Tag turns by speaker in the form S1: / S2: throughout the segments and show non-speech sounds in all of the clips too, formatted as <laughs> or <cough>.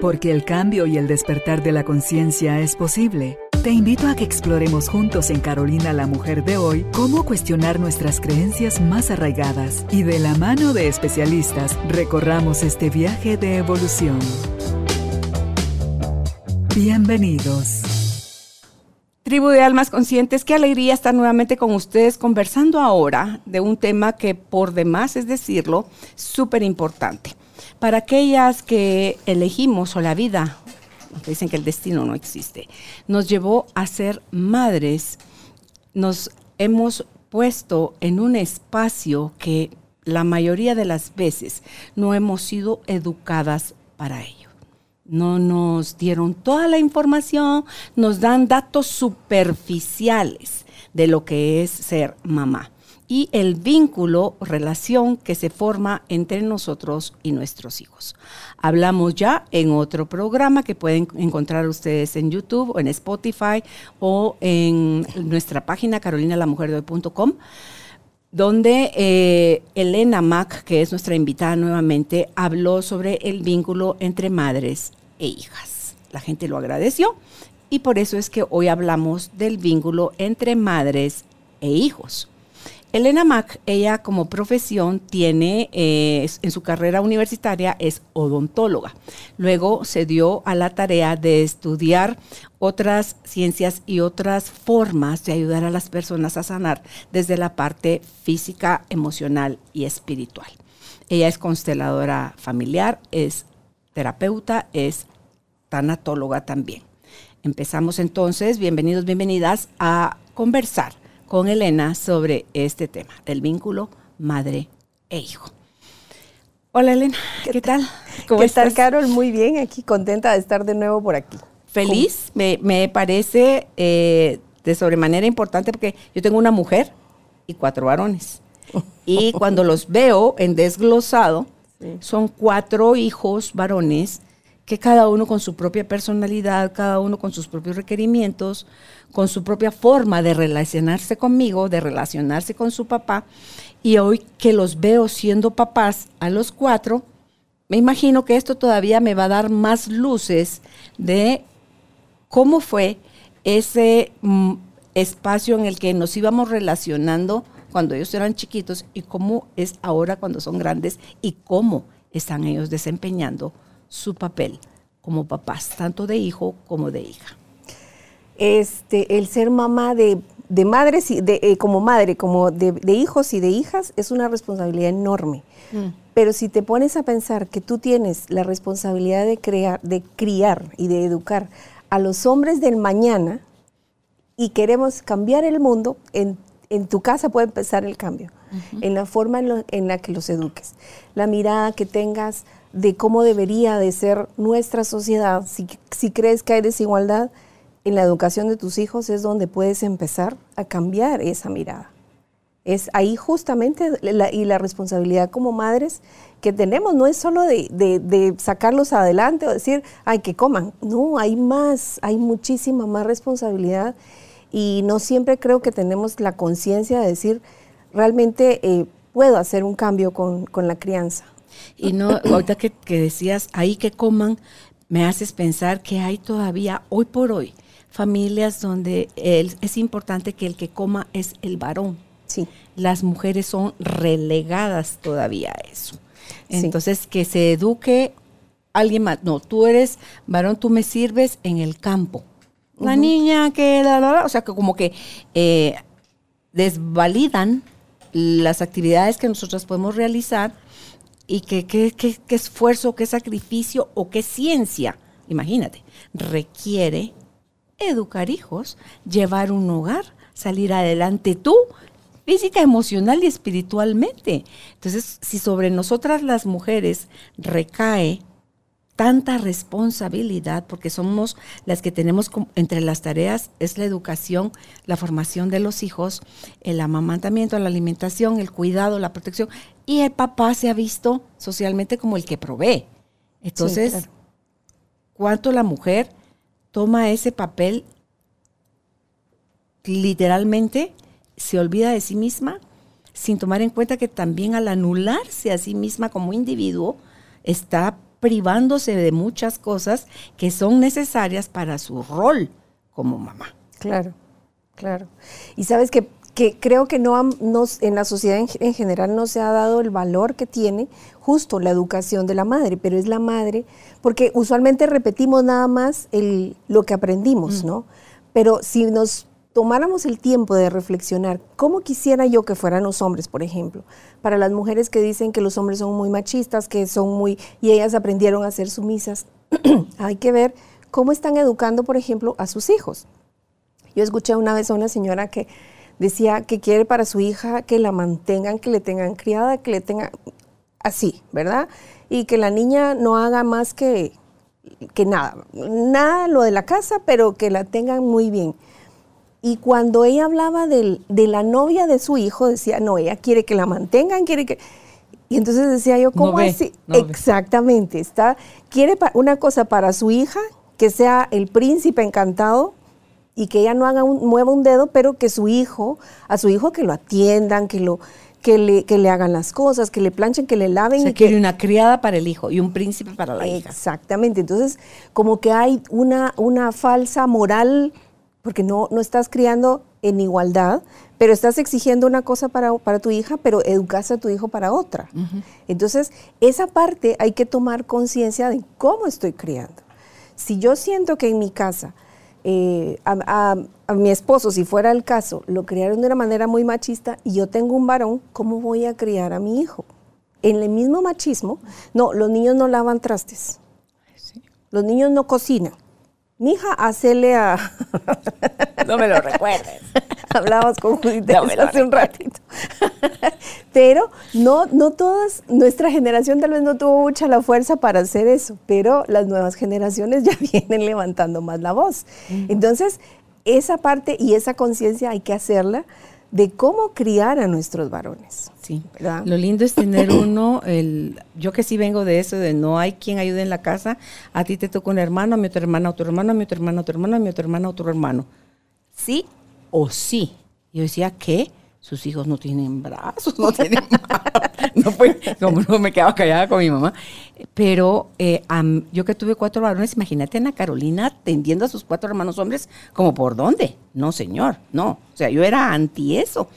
S1: Porque el cambio y el despertar de la conciencia es posible. Te invito a que exploremos juntos en Carolina la Mujer de hoy cómo cuestionar nuestras creencias más arraigadas y de la mano de especialistas recorramos este viaje de evolución. Bienvenidos.
S2: Tribu de Almas Conscientes, qué alegría estar nuevamente con ustedes conversando ahora de un tema que por demás es decirlo, súper importante. Para aquellas que elegimos o la vida, dicen que el destino no existe, nos llevó a ser madres, nos hemos puesto en un espacio que la mayoría de las veces no hemos sido educadas para ello. No nos dieron toda la información, nos dan datos superficiales de lo que es ser mamá y el vínculo, relación que se forma entre nosotros y nuestros hijos. Hablamos ya en otro programa que pueden encontrar ustedes en YouTube o en Spotify o en nuestra página carolinalamujerdehoy.com donde eh, Elena Mack, que es nuestra invitada nuevamente, habló sobre el vínculo entre madres e hijas. La gente lo agradeció y por eso es que hoy hablamos del vínculo entre madres e hijos. Elena Mack, ella como profesión tiene, eh, en su carrera universitaria es odontóloga. Luego se dio a la tarea de estudiar otras ciencias y otras formas de ayudar a las personas a sanar desde la parte física, emocional y espiritual. Ella es consteladora familiar, es terapeuta, es tanatóloga también. Empezamos entonces, bienvenidos, bienvenidas a conversar con Elena sobre este tema del vínculo madre e hijo. Hola Elena, ¿qué, tal?
S3: ¿Cómo ¿Qué estás? Carol? Muy bien, aquí contenta de estar de nuevo por aquí.
S2: Feliz, me, parece eh, de sobremanera importante porque yo tengo una mujer y cuatro varones. Y <laughs> cuando los veo en desglosado, son cuatro hijos varones que cada uno con su propia personalidad, cada uno con sus propios requerimientos, con su propia forma de relacionarse conmigo, de relacionarse con su papá, y hoy que los veo siendo papás a los cuatro, me imagino que esto todavía me va a dar más luces de cómo fue ese mm, espacio en el que nos íbamos relacionando cuando ellos eran chiquitos y cómo es ahora cuando son grandes y cómo están ellos desempeñando su papel como papás, tanto de hijo como de hija?
S3: Este, el ser mamá de, madres, y de, eh, como madre, como de, hijos y de hijas, es una responsabilidad enorme. Mm. Pero si te pones a pensar que tú tienes la responsabilidad de, crear, de criar y de educar a los hombres del mañana y queremos cambiar el mundo, en, tu casa puede empezar el cambio, en la forma en la que los eduques, la mirada que tengas de cómo debería de ser nuestra sociedad, si, crees que hay desigualdad en la educación de tus hijos, es donde puedes empezar a cambiar esa mirada. Es ahí justamente y la responsabilidad como madres que tenemos, no es solo de, sacarlos adelante o decir, ay, que coman. No, hay más, hay muchísima más responsabilidad y no siempre creo que tenemos la conciencia de decir, realmente eh, puedo hacer un cambio con la crianza.
S2: Y no, ahorita que, decías ahí que coman, me haces pensar que hay todavía, hoy por hoy, familias donde es importante que el que coma es el varón. Sí. Las mujeres son relegadas todavía a eso. Entonces, que se eduque alguien más. No, tú eres varón, tú me sirves en el campo. La niña que, la, o sea, que como que eh, desvalidan las actividades que nosotros podemos realizar y qué que, esfuerzo, qué sacrificio o qué ciencia, imagínate, requiere educar hijos, llevar un hogar, salir adelante tú, física, emocional y espiritualmente. Entonces, si sobre nosotras las mujeres recae tanta responsabilidad, porque somos las que tenemos entre las tareas, es la educación, la formación de los hijos, el amamantamiento, la alimentación, el cuidado, la protección, y el papá se ha visto socialmente como el que provee. Entonces, ¿cuánto la mujer toma ese papel literalmente, se olvida de sí misma, sin tomar en cuenta que también al anularse a sí misma como individuo, está privándose de muchas cosas que son necesarias para su rol como mamá.
S3: Claro, claro. Y sabes que, que creo que no, en la sociedad en, general no se ha dado el valor que tiene justo la educación de la madre, pero es la madre, porque usualmente repetimos nada más el, lo que aprendimos, mm. ¿no? Pero si nos tomáramos el tiempo de reflexionar, ¿cómo quisiera yo que fueran los hombres, por ejemplo? Para las mujeres que dicen que los hombres son muy machistas, que son muy, y ellas aprendieron a ser sumisas, <clears throat> hay que ver cómo están educando, por ejemplo, a sus hijos. Yo escuché una vez a una señora que decía que quiere para su hija que la mantengan, que le tengan criada, que le tengan así, ¿verdad? Y que la niña no haga más que, que nada, nada lo de la casa, pero que la tengan muy bien. Y cuando ella hablaba de la novia de su hijo, decía, no, ella quiere que la mantengan, quiere que... Y entonces decía yo, ¿cómo así? Exactamente, está, quiere una cosa para su hija, que sea el príncipe encantado y que ella no haga un, mueva un dedo, pero que su hijo, a su hijo que lo atiendan, que lo, que le, que le hagan las cosas, que le planchen, que le laven.
S2: O sea, quiere una criada para el hijo y un príncipe para la hija.
S3: Exactamente. Entonces, como que hay una, una falsa moral porque no, no estás criando en igualdad, pero estás exigiendo una cosa para, para tu hija, pero educas a tu hijo para otra. Entonces, esa parte hay que tomar conciencia de cómo estoy criando. Si yo siento que en mi casa eh, a, a, mi esposo, si fuera el caso, lo criaron de una manera muy machista y yo tengo un varón, ¿cómo voy a criar a mi hijo? En el mismo machismo, no, los niños no lavan trastes. Los niños no cocinan. Mija, hacele a. <laughs>
S2: no me lo recuerdes. <laughs>
S3: Hablamos con Judith hace un ratito. <laughs> pero no, no todas, nuestra generación tal vez no tuvo mucha la fuerza para hacer eso, pero las nuevas generaciones ya vienen levantando más la voz. Entonces, esa parte y esa conciencia hay que hacerla de cómo criar a nuestros varones.
S2: Sí, lo lindo es tener uno, el, yo que sí vengo de eso, de no hay quien ayude en la casa, a ti te toca un hermano, a mi otro hermano, a otro hermano, a mi otro hermano, a otro hermano, a mi otro hermano, a otro hermano. Sí o sí. Yo decía, ¿qué? Sus hijos no tienen brazos, no tienen <laughs> no pues, como no me quedaba callada con mi mamá. Pero eh, yo que tuve cuatro varones, imagínate a Ana Carolina atendiendo a sus cuatro hermanos hombres, como por dónde. No, señor, no. O sea, yo era anti eso.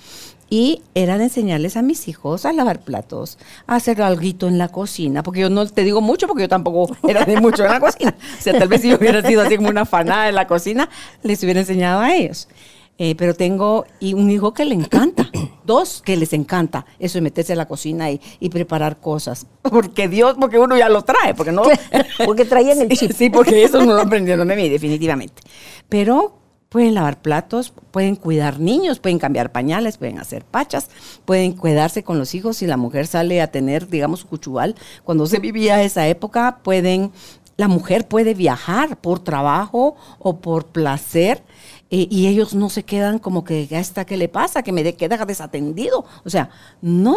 S2: Y era de enseñarles a mis hijos a lavar platos, a hacer algo en la cocina, porque yo no te digo mucho, porque yo tampoco era de mucho en la cocina. O sea, tal vez si yo hubiera sido así como una fanada en la cocina, les hubiera enseñado a ellos. Eh, pero tengo y un hijo que le encanta, <clears throat> dos que les encanta eso de meterse a la cocina y, preparar cosas. <laughs> Porque Dios, porque uno ya lo trae, porque no. <laughs>
S3: porque traían el <laughs>
S2: chip. Sí, porque eso no lo aprendieron de mí, definitivamente. Pero pueden lavar platos, pueden cuidar niños, pueden cambiar pañales, pueden hacer pachas, pueden cuidarse con los hijos. Si la mujer sale a tener, digamos, su cuchubal, cuando se vivía esa época, pueden. La mujer puede viajar por trabajo o por placer eh, y ellos no se quedan como que, ya está, ¿qué le pasa? Que me de, queda desatendido. O sea, no.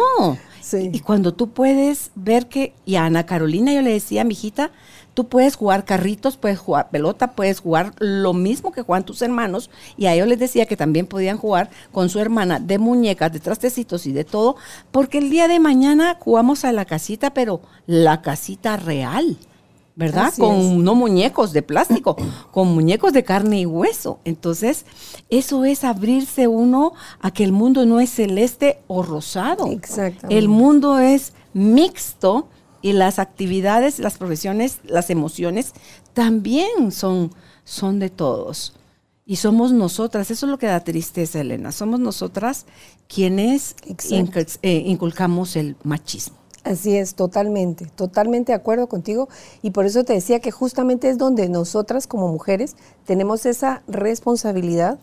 S2: Y, cuando tú puedes ver que, y a Ana Carolina yo le decía, mi hijita, tú puedes jugar carritos, puedes jugar pelota, puedes jugar lo mismo que juegan tus hermanos. Y a ellos les decía que también podían jugar con su hermana de muñecas, de trastecitos y de todo, porque el día de mañana jugamos a la casita, pero la casita real. ¿Verdad? con no muñecos de plástico, <clears throat> con muñecos de carne y hueso. Entonces, eso es abrirse uno a que el mundo no es celeste o rosado. Exactamente. El mundo es mixto y las actividades, las profesiones, las emociones también son, son de todos. Y somos nosotras, eso es lo que da tristeza, Elena, somos nosotras quienes eh, inculcamos el machismo.
S3: Así es, totalmente, totalmente de acuerdo contigo. Y por eso te decía que justamente es donde nosotras como mujeres tenemos esa responsabilidad.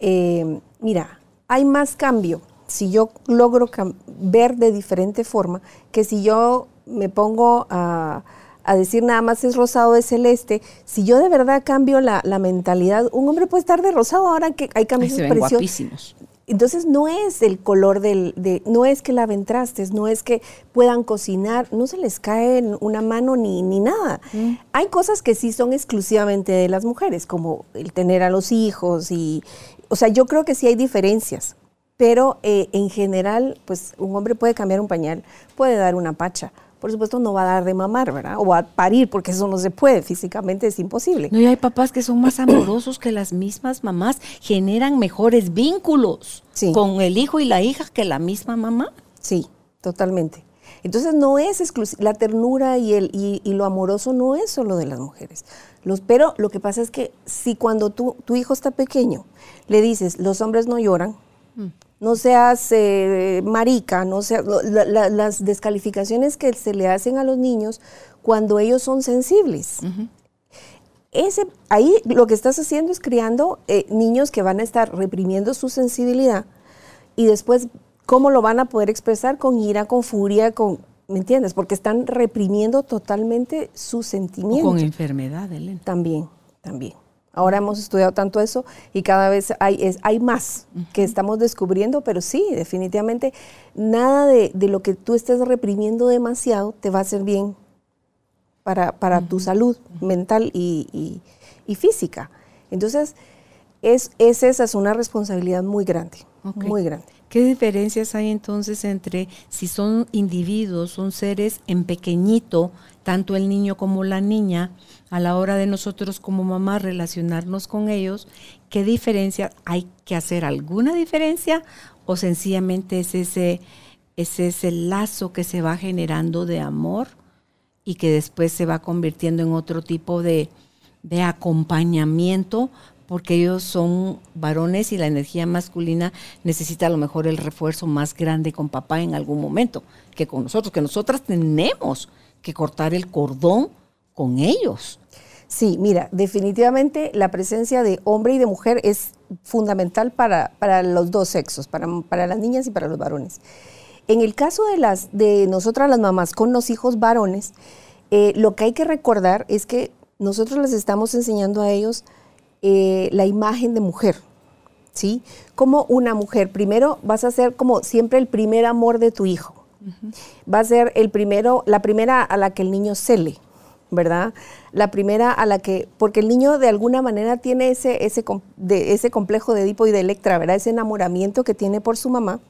S3: Eh, mira, hay más cambio si yo logro ver de diferente forma que si yo me pongo a, decir nada más es rosado, es celeste. Si yo de verdad cambio la, mentalidad, un hombre puede estar de rosado ahora que hay cambios preciosos. Entonces no es el color del, de, no es que laven trastes, no es que puedan cocinar, no se les cae una mano ni, ni nada. Mm. Hay cosas que sí son exclusivamente de las mujeres, como el tener a los hijos y, o sea, yo creo que sí hay diferencias, pero eh, en general, pues un hombre puede cambiar un pañal, puede dar una pacha, por supuesto no va a dar de mamar, ¿verdad? O a parir, porque eso no se puede, físicamente es imposible.
S2: No, y hay papás que son más amorosos que las mismas mamás, generan mejores vínculos con el hijo y la hija que la misma mamá.
S3: Sí, totalmente. Entonces no es exclusivo, la ternura y, el, y, lo amoroso no es solo de las mujeres. Los, pero lo que pasa es que si cuando tu, tu hijo está pequeño le dices, los hombres no lloran, mm. No seas eh, marica, no sea, las descalificaciones que se le hacen a los niños cuando ellos son sensibles. Ese, ahí lo que estás haciendo es criando eh, niños que van a estar reprimiendo su sensibilidad y después ¿Cómo lo van a poder expresar? Con ira, con furia, con... ¿Me entiendes? Porque están reprimiendo totalmente sus sentimientos.
S2: con enfermedad, Elena.
S3: También, también. Ahora hemos estudiado tanto eso y cada vez hay, es, hay más que estamos descubriendo, pero sí, definitivamente, nada de, lo que tú estés reprimiendo demasiado te va a hacer bien para, para tu salud mental y, y, física. Entonces, es, es, esa es una responsabilidad muy grande, muy grande.
S2: ¿Qué diferencias hay entonces entre si son individuos, son seres en pequeñito, tanto el niño como la niña, a la hora de nosotros como mamá relacionarnos con ellos? ¿Qué diferencia hay que hacer? ¿Alguna diferencia o sencillamente es ese, es ese lazo que se va generando de amor y que después se va convirtiendo en otro tipo de, de acompañamiento porque ellos son varones y la energía masculina necesita a lo mejor el refuerzo más grande con papá en algún momento que con nosotros, que nosotras tenemos que cortar el cordón con ellos.
S3: Sí, mira, definitivamente la presencia de hombre y de mujer es fundamental para, para los dos sexos, para, para, las niñas y para los varones. En el caso de, las, de nosotras las mamás con los hijos varones, eh, lo que hay que recordar es que nosotros les estamos enseñando a ellos eh, la imagen de mujer, ¿sí? Como una mujer, primero vas a ser como siempre el primer amor de tu hijo. Va a ser el primero, la primera a la que el niño cele, ¿verdad? La primera a la que, porque el niño de alguna manera tiene ese, ese, de, ese complejo de Edipo y de Electra, ¿verdad? Ese enamoramiento que tiene por su mamá,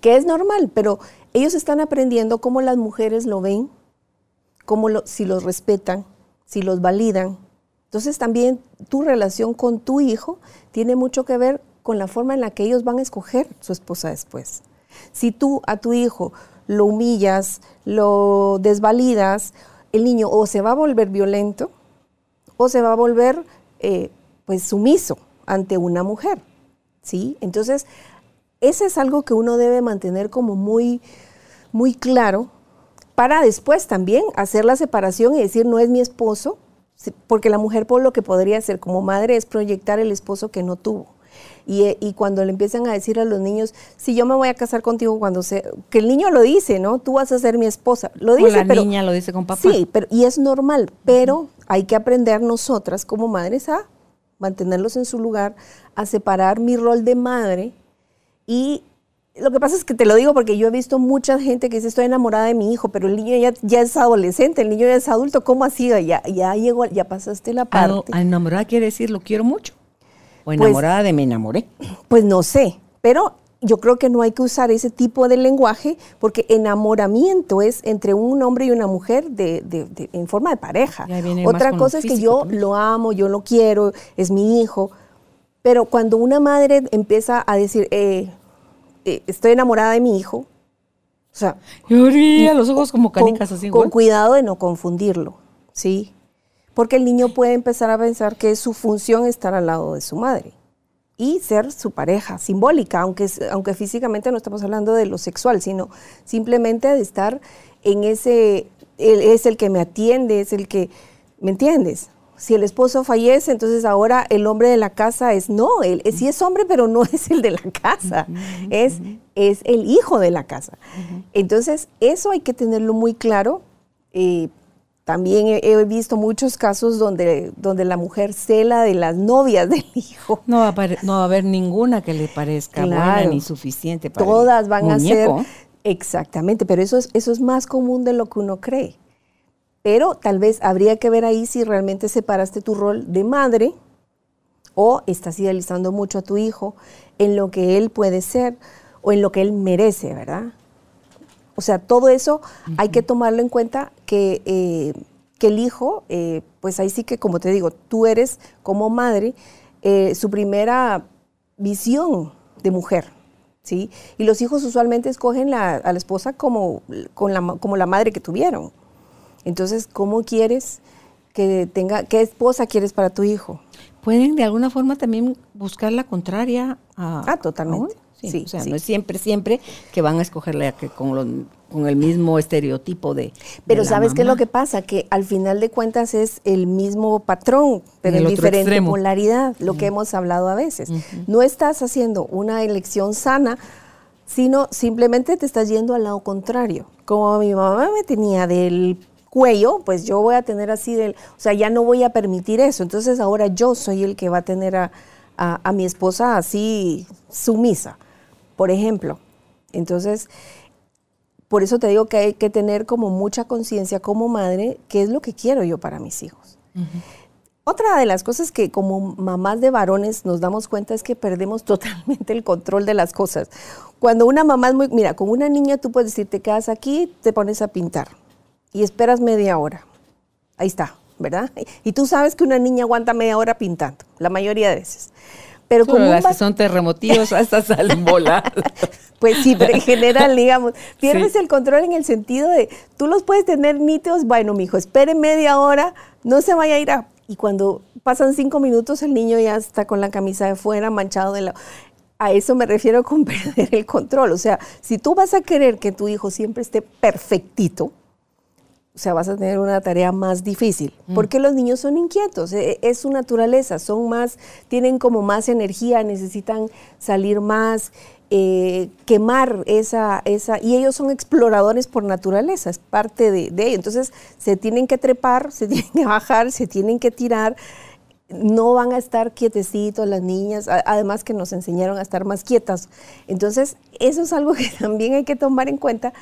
S3: que es normal, pero ellos están aprendiendo cómo las mujeres lo ven, cómo si los respetan, si los validan, entonces también tu relación con tu hijo tiene mucho que ver con la forma en la que ellos van a escoger su esposa después. Si tú a tu hijo lo humillas, lo desvalidas, el niño o se va a volver violento o se va a volver eh, pues sumiso ante una mujer. ¿sí? Entonces, ese es algo que uno debe mantener como muy, muy claro para después también hacer la separación y decir, no es mi esposo, porque la mujer por lo que podría hacer como madre es proyectar el esposo que no tuvo. Y, y, cuando le empiezan a decir a los niños, si yo me voy a casar contigo cuando se, que el niño lo dice, ¿no? Tú vas a ser mi esposa. Lo dice,
S2: la niña lo dice con papá.
S3: Sí, pero, y es normal, pero hay que aprender nosotras como madres a mantenerlos en su lugar, a separar mi rol de madre y lo que pasa es que te lo digo porque yo he visto mucha gente que dice estoy enamorada de mi hijo, pero el niño ya, ya es adolescente, el niño ya es adulto, ¿cómo así? Ya, ya llegó, ya pasaste la parte.
S2: ¿A enamorada quiere decir lo quiero mucho? ¿O pues enamorada de me enamoré?
S3: Pues no sé, pero yo creo que no hay que usar ese tipo de lenguaje porque enamoramiento es entre un hombre y una mujer de, de, en forma de pareja. Otra cosa es que yo lo amo, yo lo quiero, es mi hijo. Pero cuando una madre empieza a decir, eh, eh, estoy enamorada de mi hijo. O sea,
S2: los ojos como canicas
S3: así. Con cuidado de no confundirlo, ¿sí? Porque el niño puede empezar a pensar que es su función estar al lado de su madre y ser su pareja simbólica, aunque, aunque físicamente no estamos hablando de lo sexual, sino simplemente de estar en ese, es el que me atiende, es el que, ¿me entiendes? si el esposo fallece, entonces ahora el hombre de la casa es no, él sí es hombre, pero no es el de la casa, es, es el hijo de la casa. Entonces, eso hay que tenerlo muy claro. Eh, también he, visto muchos casos donde, donde la mujer cela de las novias del <laughs> hijo.
S2: No va a, no va a haber ninguna que le parezca buena ni suficiente
S3: para Todas van a ser. Exactamente, pero eso es, eso es más común de lo que uno cree. Pero tal vez habría que ver ahí si realmente separaste tu rol de madre o estás idealizando mucho a tu hijo en lo que él puede ser o en lo que él merece, ¿verdad? O sea, todo eso hay que tomarlo en cuenta que, eh, que el hijo, eh, pues ahí sí que, como te digo, tú eres como madre eh, su primera visión de mujer. ¿sí? Y los hijos usualmente escogen a la esposa como, con la, como la madre que tuvieron. Entonces, ¿cómo quieres que tenga, qué esposa quieres para tu hijo?
S4: Pueden de alguna forma también buscar la contraria
S3: a... Ah, totalmente.
S4: Sí, o sea, no es siempre, siempre que van a escogerle con, con el mismo estereotipo de.
S3: Pero ¿sabes qué es lo que pasa? Que al final de cuentas es el mismo patrón, pero en, diferente polaridad, lo que hemos hablado a veces. No estás haciendo una elección sana, sino simplemente te estás yendo al lado contrario. Como mi mamá me tenía del cuello, pues yo voy a tener así del, o sea, ya no voy a permitir eso. Entonces ahora yo soy el que va a tener a, a mi esposa así sumisa por ejemplo. Entonces, por eso te digo que hay que tener como mucha conciencia como madre, qué es lo que quiero yo para mis hijos. Otra de las cosas que como mamás de varones nos damos cuenta es que perdemos totalmente el control de las cosas. Cuando una mamá es muy, mira, con una niña tú puedes decir, te quedas aquí, te pones a pintar y esperas media hora. Ahí está, ¿verdad? Y tú sabes que una niña aguanta media hora pintando, la mayoría de veces.
S4: Pero como las que son terremotivos <laughs> hasta salen voladas. <laughs>
S3: pues sí, pero en general, digamos, pierdes el control en el sentido de, tú los puedes tener nítidos, bueno, mi hijo, espere media hora, no se vaya a ir a... Y cuando pasan cinco minutos, el niño ya está con la camisa de fuera, manchado de la... A eso me refiero con <laughs> perder el control. O sea, si tú vas a querer que tu hijo siempre esté perfectito, o sea, vas a tener una tarea más difícil, mm. porque los niños son inquietos, e, es su naturaleza, son más, tienen como más energía, necesitan salir más, eh, quemar esa, esa, y ellos son exploradores por naturaleza, es parte de, de ello. Entonces, se tienen que trepar, se <laughs> tienen que bajar, se tienen que tirar, no van a estar quietecitos las niñas, además que nos enseñaron a estar más quietas. Entonces, eso es algo <laughs> que también hay que tomar en cuenta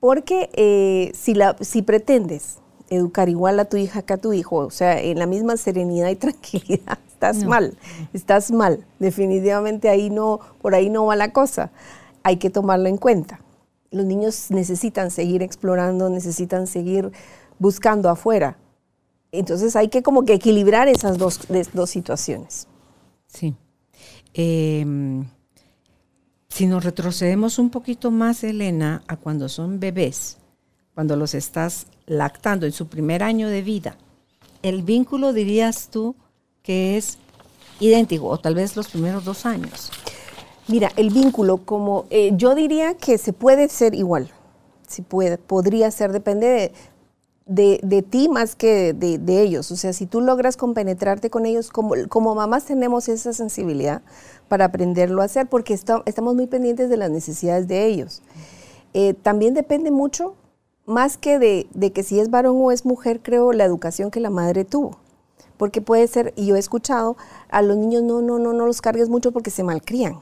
S3: porque eh, si, la, si pretendes educar igual a tu hija que a tu hijo, o sea, en la misma serenidad y <laughs> tranquilidad, estás mal, estás mal. Definitivamente ahí no, por ahí no va la cosa. Hay que tomarlo en cuenta. Los niños necesitan seguir explorando, necesitan seguir buscando afuera. Entonces hay que como que equilibrar esas dos, dos situaciones.
S4: Sí. Eh, si nos retrocedemos un poquito más, Elena, a cuando son bebés, cuando los estás lactando en su primer año de vida, el vínculo dirías tú que es idéntico, o tal vez los primeros dos años.
S3: Mira, el vínculo, como eh, yo diría que se puede ser igual, si puede, podría ser, depende de, de, ti más que de, ellos. O sea, si tú logras compenetrarte con ellos, como, como mamás tenemos esa sensibilidad para aprenderlo a hacer, porque estamos muy pendientes de las necesidades de ellos. Eh, también depende mucho, más que de, de, que si es varón o es mujer, creo, la educación que la madre tuvo. Porque puede ser, y yo he escuchado, a los niños no, no, no, no los cargues mucho porque se malcrían.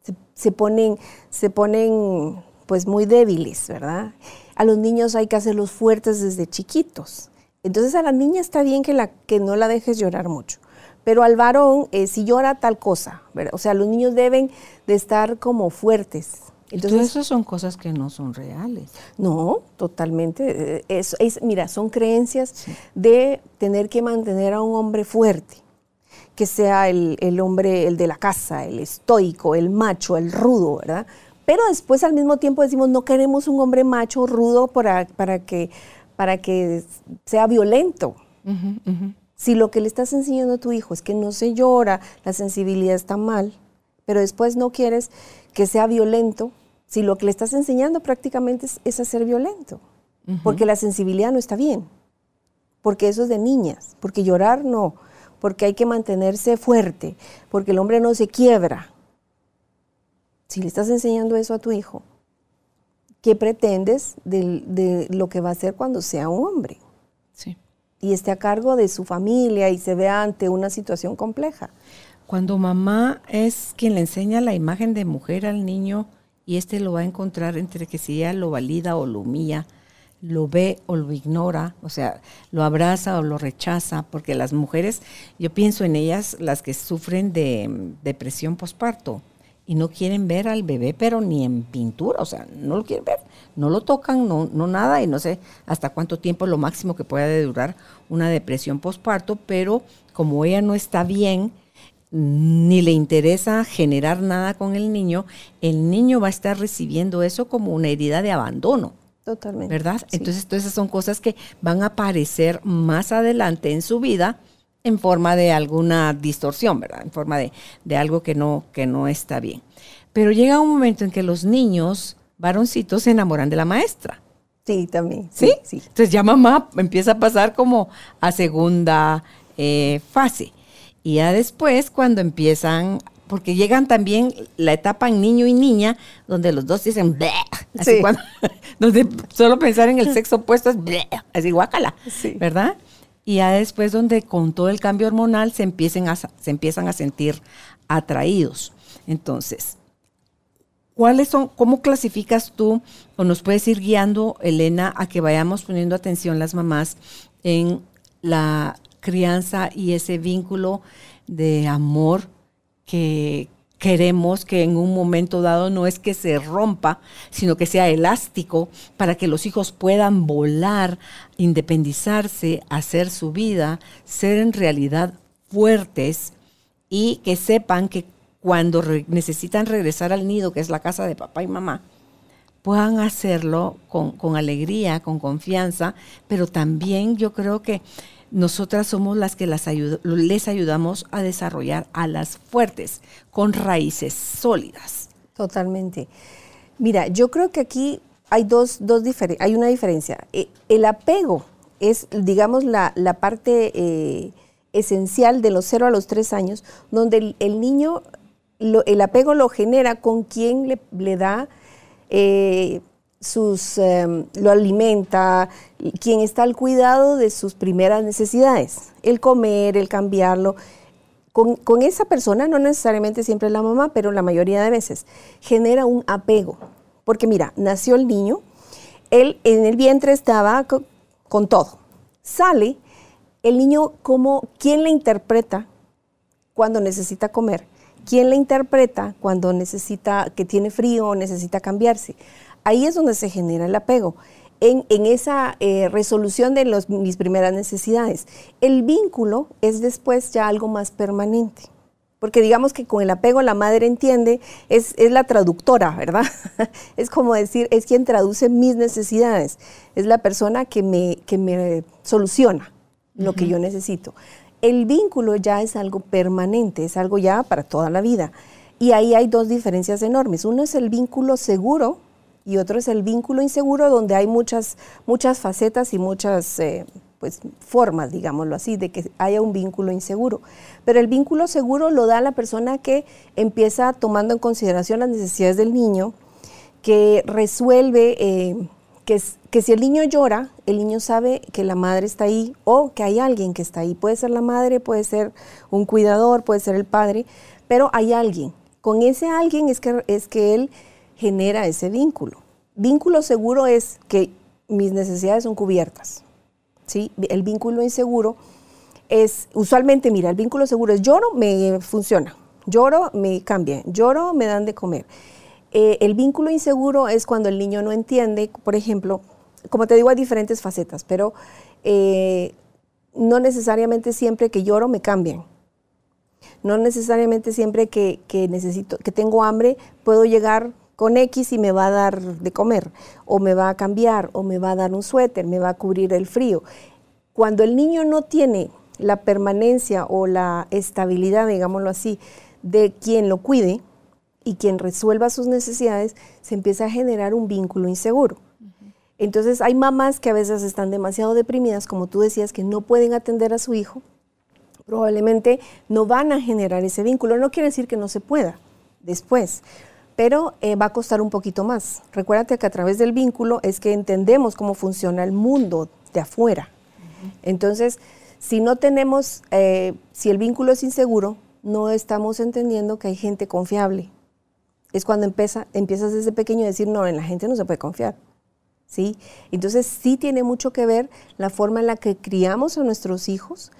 S3: Se, se ponen, se ponen pues muy débiles, ¿verdad? a los niños hay que hacerlos fuertes desde chiquitos. Entonces a la niña está bien que, la, que no la dejes llorar mucho. Pero al varón, eh, si llora tal cosa, o sea, los niños deben de estar como fuertes.
S4: Entonces, eso son cosas que no son reales.
S3: No, totalmente. Eh, es, es mira, son creencias de tener que mantener a un hombre fuerte, que sea el, el, hombre, el de la casa, el estoico, el macho, el rudo, ¿verdad? Pero después al mismo tiempo decimos, no queremos un hombre macho, rudo, para, para, que, para que sea violento. Si lo que le estás enseñando a tu hijo es que no se llora, la sensibilidad está mal, pero después no quieres que sea violento, si lo que le estás enseñando prácticamente es, es a ser violento, porque la sensibilidad no está bien, porque eso es de niñas, porque llorar no, porque hay que mantenerse fuerte, porque el hombre no se quiebra, si le estás enseñando eso a tu hijo, ¿qué pretendes de, lo que va a hacer cuando sea un hombre? Sí. Y esté a cargo de su familia y se vea ante una situación compleja.
S4: Cuando mamá es quien le enseña la imagen de mujer al niño y éste lo va a encontrar entre que si ella lo valida o lo humilla, lo ve o lo ignora, o sea, lo abraza o lo rechaza, porque las mujeres, yo pienso en ellas, las que sufren de depresión posparto,
S2: y no quieren ver al bebé, pero ni en pintura, o sea, no lo quieren ver, no lo tocan, no, no nada, y no sé hasta cuánto tiempo es lo máximo que puede durar una depresión postparto, pero como ella no está bien, ni le interesa generar nada con el niño, el niño va a estar recibiendo eso como una herida de abandono.
S3: Totalmente.
S2: ¿Verdad? Entonces, todas esas son cosas que van a aparecer más adelante en su vida en forma de alguna distorsión, ¿verdad? En forma de, de algo que no, que no está bien. Pero llega un momento en que los niños, varoncitos, se enamoran de la maestra.
S3: Sí, también.
S2: ¿Sí? sí. Entonces ya mamá empieza a pasar como a segunda eh, fase. Y ya después, cuando empiezan, porque llegan también la etapa en niño y niña, donde los dos dicen, Bleh", así cuando, <laughs> donde solo pensar en el sexo opuesto es, Bleh", así guácala, ¿verdad? Y ya después donde con todo el cambio hormonal se, empiecen a, se empiezan a sentir atraídos. Entonces, ¿cuáles son, cómo clasificas tú o nos puedes ir guiando, Elena, a que vayamos poniendo atención las mamás en la crianza y ese vínculo de amor que queremos que en un momento dado no es que se rompa, sino que sea elástico para que los hijos puedan volar, independizarse, hacer su vida, ser en realidad fuertes y que sepan que cuando necesitan regresar al nido, que es la casa de papá y mamá, puedan hacerlo con, con alegría, con confianza, pero también yo creo que nosotras somos las que las les ayudamos a desarrollar alas fuertes, con raíces sólidas.
S3: Totalmente. Mira, yo creo que aquí hay dos, dos hay una diferencia. E, el apego es, digamos, la, parte eh, esencial de los 0 a los 3 años, donde el, niño, el apego lo genera con quien le, le da eh, sus, em, lo alimenta, quien está al cuidado de sus primeras necesidades, el comer, el cambiarlo. Con, esa persona, no necesariamente siempre la mamá, pero la mayoría de veces, genera un apego. Porque mira, nació el niño, él en el vientre estaba con, todo. Sale el niño como, ¿quién le interpreta cuando necesita comer? ¿Quién le interpreta cuando necesita, que tiene frío o necesita cambiarse? Ahí es donde se genera el apego. En, esa eh, resolución de mis primeras necesidades. El vínculo es después ya algo más permanente. Porque digamos que con el apego la madre entiende, es, la traductora, ¿verdad? <laughs> es como decir, es quien traduce mis necesidades, es la persona que me, que me soluciona lo que yo necesito. El vínculo ya es algo permanente, es algo ya para toda la vida. Y ahí hay dos diferencias enormes. Uno es el vínculo seguro, y otro es el vínculo inseguro, donde hay muchas, muchas facetas y muchas eh, pues, formas, digámoslo así, de que haya un vínculo inseguro. Pero el vínculo seguro lo da la persona que empieza tomando en consideración las necesidades del niño, que resuelve eh, que, que si el niño llora, el niño sabe que la madre está ahí o que hay alguien que está ahí. Puede ser la madre, puede ser un cuidador, puede ser el padre, pero hay alguien. Con ese alguien es que, es que él genera ese vínculo. Vínculo seguro es que mis necesidades son cubiertas. ¿sí? El vínculo inseguro es, usualmente, mira, el vínculo seguro es lloro, me funciona. Lloro, me cambia. Lloro, me dan de comer. Eh, el vínculo inseguro es cuando el niño no entiende, por ejemplo, como te digo, hay diferentes facetas, pero eh, no necesariamente siempre que lloro me cambian. No necesariamente siempre que, necesito, que tengo hambre, puedo llegar con X y me va a dar de comer, o me va a cambiar, o me va a dar un suéter, me va a cubrir el frío. Cuando el niño no tiene la permanencia o la estabilidad, digámoslo así, de quien lo cuide y quien resuelva sus necesidades, se empieza a generar un vínculo inseguro. Entonces hay mamás que a veces están demasiado deprimidas, como tú decías, que no pueden atender a su hijo, probablemente no van a generar ese vínculo. No quiere decir que no se pueda después, pero eh, va a costar un poquito más. Recuérdate que a través del vínculo es que entendemos cómo funciona el mundo de afuera. Entonces, si no tenemos, eh, si el vínculo es inseguro, no estamos entendiendo que hay gente confiable. Es cuando empieza, empiezas desde pequeño a decir, no, en la gente no se puede confiar. ¿Sí? Entonces sí tiene mucho que ver la forma en la que criamos a nuestros hijos.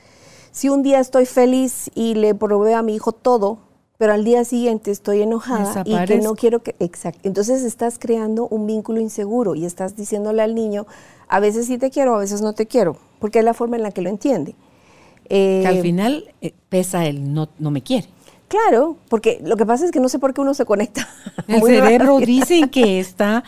S3: Si un día estoy feliz y le proveo a mi hijo todo, pero al día siguiente estoy enojada y que no quiero que... Exacto. Entonces estás creando un vínculo inseguro y estás diciéndole al niño, a veces sí te quiero, a veces no te quiero, porque es la forma en la que lo entiende. Eh,
S2: Que al final eh, pesa el no, no me quiere.
S3: Claro, porque lo que pasa es que no sé por qué uno se conecta. <laughs>
S2: El cerebro
S3: rápido.
S2: dicen que está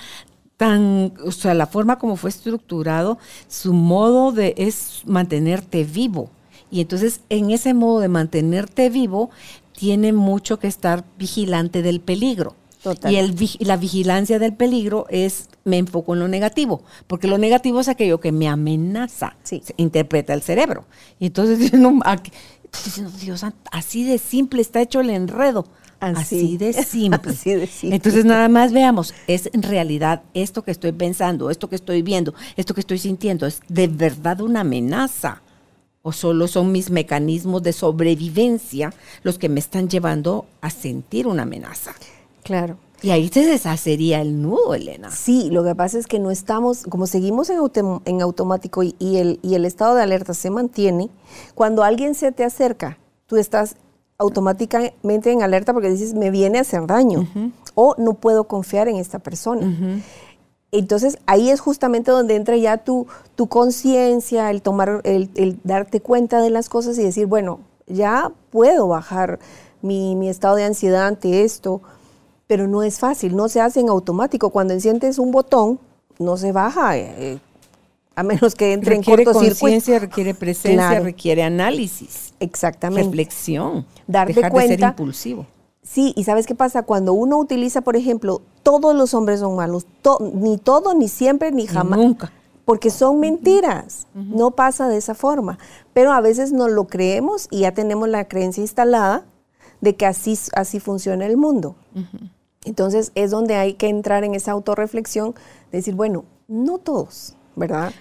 S2: tan, o sea, la forma como fue estructurado, su modo de es mantenerte vivo. Y entonces en ese modo de mantenerte vivo tiene mucho que estar vigilante del peligro.
S3: Total.
S2: Y el, la vigilancia del peligro es, me enfoco en lo negativo, porque lo negativo es aquello que me amenaza,
S3: Sí.
S2: se interpreta el cerebro. Y entonces, <laughs> diciendo, Dios así de simple está hecho el enredo.
S3: Así.
S2: Así de <laughs> simple.
S3: Así de simple.
S2: Entonces nada más veamos, es en realidad esto que estoy pensando, esto que estoy viendo, esto que estoy sintiendo, es de verdad una amenaza. O solo son mis mecanismos de sobrevivencia los que me están llevando a sentir una amenaza.
S3: Claro.
S2: Y ahí se deshacería el nudo, Elena.
S3: Sí, lo que pasa es que no estamos, como seguimos en, autom- en automático y, y el, y el estado de alerta se mantiene, cuando alguien se te acerca, tú estás automáticamente en alerta porque dices, me viene a hacer daño o no puedo confiar en esta persona. Entonces ahí es justamente donde entra ya tu, tu conciencia, el tomar, el, el darte cuenta de las cosas y decir, bueno, ya puedo bajar mi, mi estado de ansiedad ante esto, pero no es fácil, no se hace en automático. Cuando enciendes un botón, no se baja, eh, a menos que entre
S2: requiere
S3: en
S2: conciencia, requiere presencia,
S3: Claro.
S2: requiere análisis,
S3: Exactamente.
S2: reflexión,
S3: Darte
S2: dejar de ser impulsivo.
S3: Sí, y ¿sabes qué pasa? Cuando uno utiliza, por ejemplo, todos los hombres son malos, to- ni todo, ni siempre, ni jamás.
S2: Nunca.
S3: Porque son mentiras, no pasa de esa forma. Pero a veces nos lo creemos y ya tenemos la creencia instalada de que así, así funciona el mundo. Entonces es donde hay que entrar en esa autorreflexión, decir, bueno, no todos, ¿verdad?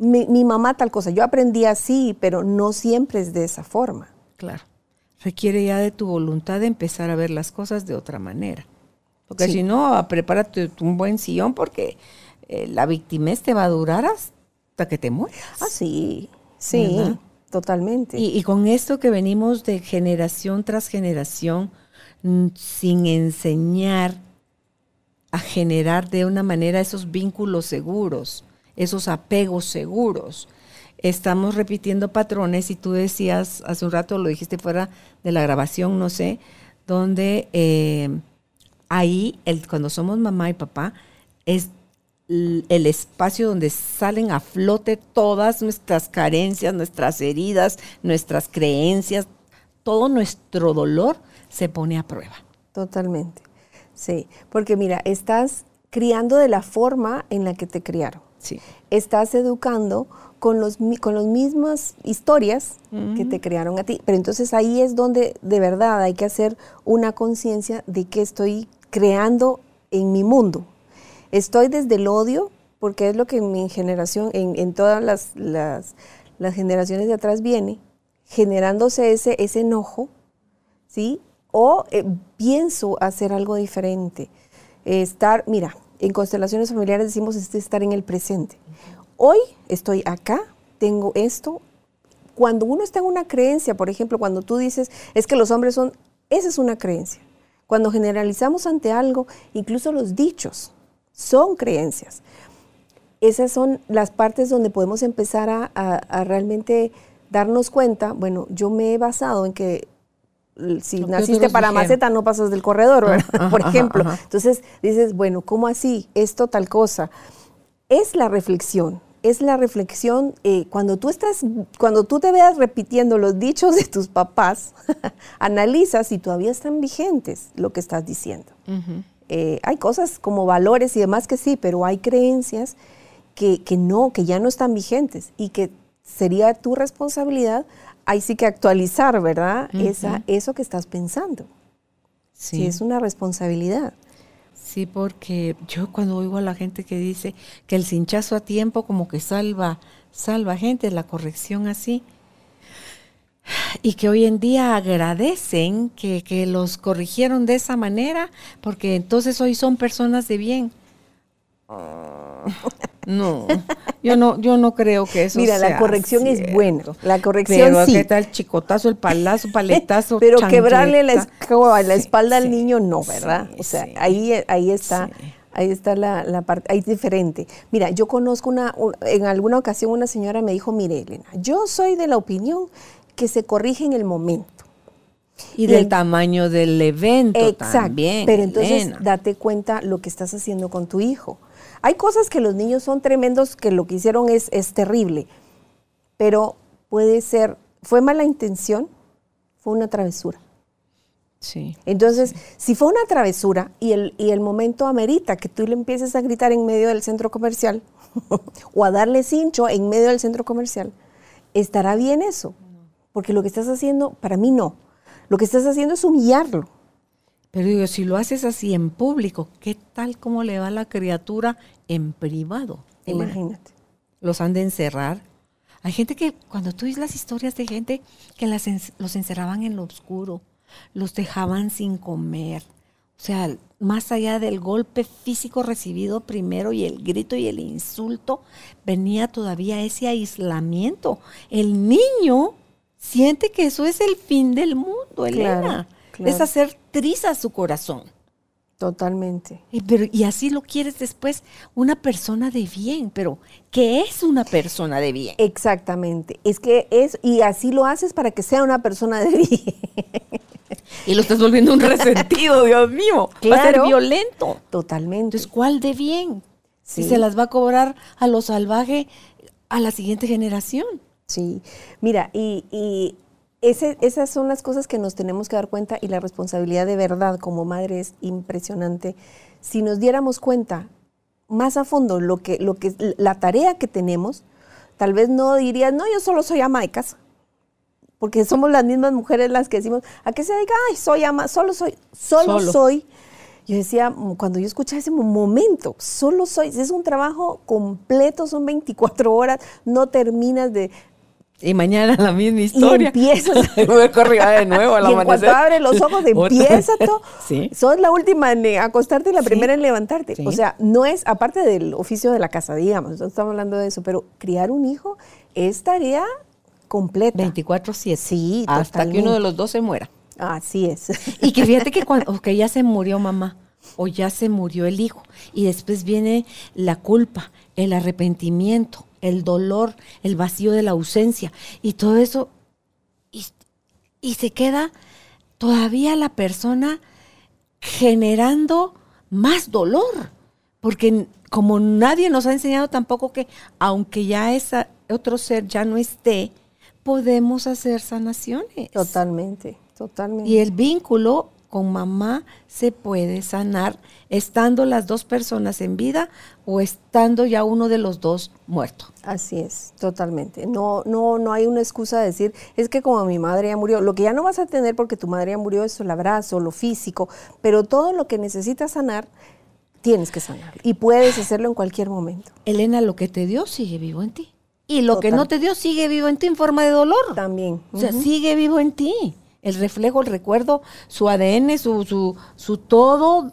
S3: Mi, mi mamá tal cosa, yo aprendí así, pero no siempre es de esa forma.
S2: Claro. Requiere ya de tu voluntad de empezar a ver las cosas de otra manera. Porque
S3: Sí.
S2: si no, prepárate un buen sillón porque eh, la victimez te va a durar hasta que te mueras.
S3: Ah, sí, sí,
S2: ¿Verdad?
S3: totalmente.
S2: Y, y con esto que venimos de generación tras generación, mm, sin enseñar a generar de una manera esos vínculos seguros, esos apegos seguros. Estamos repitiendo patrones y tú decías, hace un rato lo dijiste fuera de la grabación, no sé, donde eh, ahí, el, cuando somos mamá y papá, es el espacio donde salen a flote todas nuestras carencias, nuestras heridas, nuestras creencias, todo nuestro dolor se pone a prueba.
S3: Totalmente. Sí, porque mira, estás criando de la forma en la que te criaron.
S2: Sí.
S3: Estás educando con los con las mismas historias que te crearon a ti. Pero entonces ahí es donde de verdad hay que hacer una conciencia de que estoy creando en mi mundo. Estoy desde el odio, porque es lo que en mi generación, en, en todas las, las, las generaciones de atrás viene, generándose ese, ese enojo, ¿sí? O eh, pienso hacer algo diferente. Eh, estar, mira, en constelaciones familiares decimos es estar en el presente. Hoy estoy acá, tengo esto. Cuando uno está en una creencia, por ejemplo, cuando tú dices, es que los hombres son, esa es una creencia. Cuando generalizamos ante algo, incluso los dichos son creencias. Esas son las partes donde podemos empezar a, a- a realmente darnos cuenta, bueno, yo me he basado en que si naciste para
S2: dijeron.
S3: maceta no pasas del corredor, ¿verdad?
S2: Ajá, <laughs>
S3: por
S2: ajá,
S3: ejemplo.
S2: ajá.
S3: Entonces dices, bueno, ¿cómo así? Esto tal cosa. Es la reflexión, es la reflexión eh, cuando tú estás, cuando tú te veas repitiendo los dichos de tus papás, <laughs> analiza si todavía están vigentes lo que estás diciendo. Eh, hay cosas como valores y demás que sí, pero hay creencias que, que no, que ya no están vigentes y que sería tu responsabilidad, ahí sí que actualizar, ¿verdad? Esa, eso que estás pensando. Sí. es una responsabilidad.
S2: Sí, porque yo cuando oigo a la gente que dice que el cinchazo a tiempo como que salva, salva gente, la corrección así, y que hoy en día agradecen que, que los corrigieron de esa manera, porque entonces hoy son personas de bien. No, yo no, yo no creo que eso
S3: Mira, la
S2: sea
S3: corrección es buena. La corrección
S2: Pero
S3: sí.
S2: ¿qué tal chicotazo, el palazo, <laughs> paletazo?
S3: Pero quebrarle la, la
S2: Sí,
S3: espalda al niño, no, ¿verdad?
S2: sí,
S3: o sea,
S2: sí.
S3: ahí, ahí está, ahí está la, la parte, ahí es diferente. Mira, yo conozco una, un- en alguna ocasión una señora me dijo, mire, Elena, yo soy de la opinión que se corrige en el momento.
S2: Y del tamaño del evento
S3: Exacto.
S2: también.
S3: Pero entonces
S2: Elena.
S3: date cuenta lo que estás haciendo con tu hijo. Hay cosas que los niños son tremendos, que lo que hicieron es, es terrible, pero puede ser, fue mala intención, fue una travesura.
S2: Sí.
S3: Entonces, si fue una travesura y el, y el momento amerita que tú le empieces a gritar en medio del centro comercial <laughs> o a darle cincho en medio del centro comercial, ¿estará bien eso? Porque lo que estás haciendo, para mí no. Lo que estás haciendo es humillarlo.
S2: Pero digo, si lo haces así en público, ¿qué tal cómo le va a la criatura en privado?
S3: Imagínate.
S2: Los han de encerrar. Hay gente que, cuando tú ves las historias de gente que las en- los encerraban en lo oscuro, los dejaban sin comer. O sea, más allá del golpe físico recibido primero y el grito y el insulto, venía todavía ese aislamiento. El niño siente que eso es el fin del mundo, Elena.
S3: claro.
S2: Es hacer triza su corazón.
S3: Totalmente.
S2: Y, pero- y así lo quieres después, una persona de bien, pero ¿qué es una persona de bien?
S3: Exactamente. Es que es, y así lo haces para que sea una persona de bien.
S2: Y lo estás volviendo un resentido, <laughs> Dios mío. Va a ser
S3: Claro.
S2: violento.
S3: Totalmente.
S2: Entonces, ¿cuál de bien? Si
S3: Sí.
S2: se las va a cobrar a lo salvaje a la siguiente generación.
S3: Sí, mira, y, y ese- esas son las cosas que nos tenemos que dar cuenta y la responsabilidad de verdad como madre es impresionante. Si nos diéramos cuenta más a fondo lo que, lo que la tarea que tenemos, tal vez no dirías, no, yo solo soy ama de casa. Porque somos las mismas mujeres las que decimos, ¿a qué se dedica? Ay, soy ama, solo soy, solo,
S2: Solo.
S3: soy. Yo decía, cuando yo escuchaba ese momento, solo soy, es un trabajo completo, son 24 horas, no terminas de,
S2: Y mañana la misma historia.
S3: empiezas. <laughs>
S2: Voy corrida de nuevo al
S3: y en cuanto
S2: amanecer.
S3: abres los ojos <laughs> empieza todo.
S2: Sí.
S3: Sos la última en eh, acostarte y la
S2: Sí.
S3: primera en levantarte.
S2: Sí.
S3: O sea, no es, aparte del oficio de la casa, digamos, no estamos hablando de eso, pero criar un hijo es tarea completa.
S2: 24-7.
S3: Sí,
S2: Hasta que uno de los dos se muera.
S3: Así es. <laughs>
S2: Y que fíjate que cuando o que ya se murió mamá o ya se murió el hijo y después viene la culpa, el arrepentimiento, el dolor, el vacío de la ausencia y todo eso y, y se queda todavía la persona generando más dolor, porque como nadie nos ha enseñado tampoco que aunque ya esa otro ser ya no esté, podemos hacer sanaciones.
S3: totalmente, totalmente.
S2: Y el vínculo con mamá se puede sanar estando las dos personas en vida o estando ya uno de los dos muerto.
S3: Así es, totalmente. No, no, no hay una excusa de decir, es que como mi madre ya murió, lo que ya no vas a tener porque tu madre ya murió es el abrazo, lo físico, pero todo lo que necesitas sanar, tienes que sanar. Y puedes hacerlo en cualquier momento.
S2: Elena, lo que te dio sigue vivo en ti. Y lo que no te dio sigue vivo en ti en forma de dolor.
S3: También.
S2: O sea, sigue vivo en ti. El reflejo, el recuerdo, su ADN, su, su, su todo.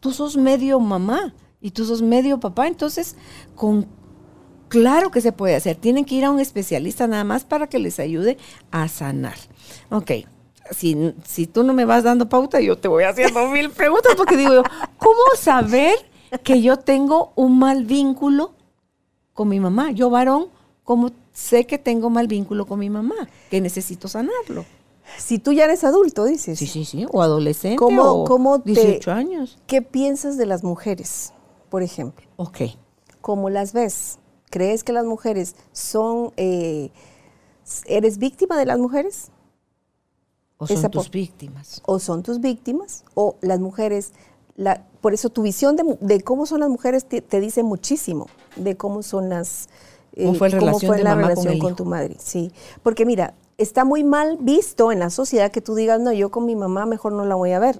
S2: Tú sos medio mamá y tú sos medio papá. Entonces, con claro que se puede hacer. Tienen que ir a un especialista nada más para que les ayude a sanar. Ok. Si, si tú no me vas dando pauta, yo te voy haciendo <laughs> mil preguntas porque digo yo, ¿cómo saber que yo tengo un mal vínculo con mi mamá? Yo varón, ¿cómo sé que tengo mal vínculo con mi mamá? Que necesito sanarlo.
S3: Si tú ya eres adulto, dices.
S2: Sí, sí, sí. O adolescente.
S3: ¿Cómo-
S2: o
S3: cómo te-
S2: 18 años.
S3: ¿Qué piensas de las mujeres, por ejemplo?
S2: Ok.
S3: ¿Cómo las ves? ¿Crees que las mujeres son... eh, ¿Eres víctima de las mujeres?
S2: O son
S3: Esa
S2: tus víctimas.
S3: o son tus víctimas, o las mujeres, la, por eso tu visión de, cómo son las mujeres te, te dice muchísimo de cómo son las... eh,
S2: ¿Cómo fue de
S3: la
S2: mamá
S3: relación
S2: el
S3: con tu madre. Sí, porque mira, está muy mal visto en la sociedad que tú digas, no, yo con mi mamá mejor no la voy a ver.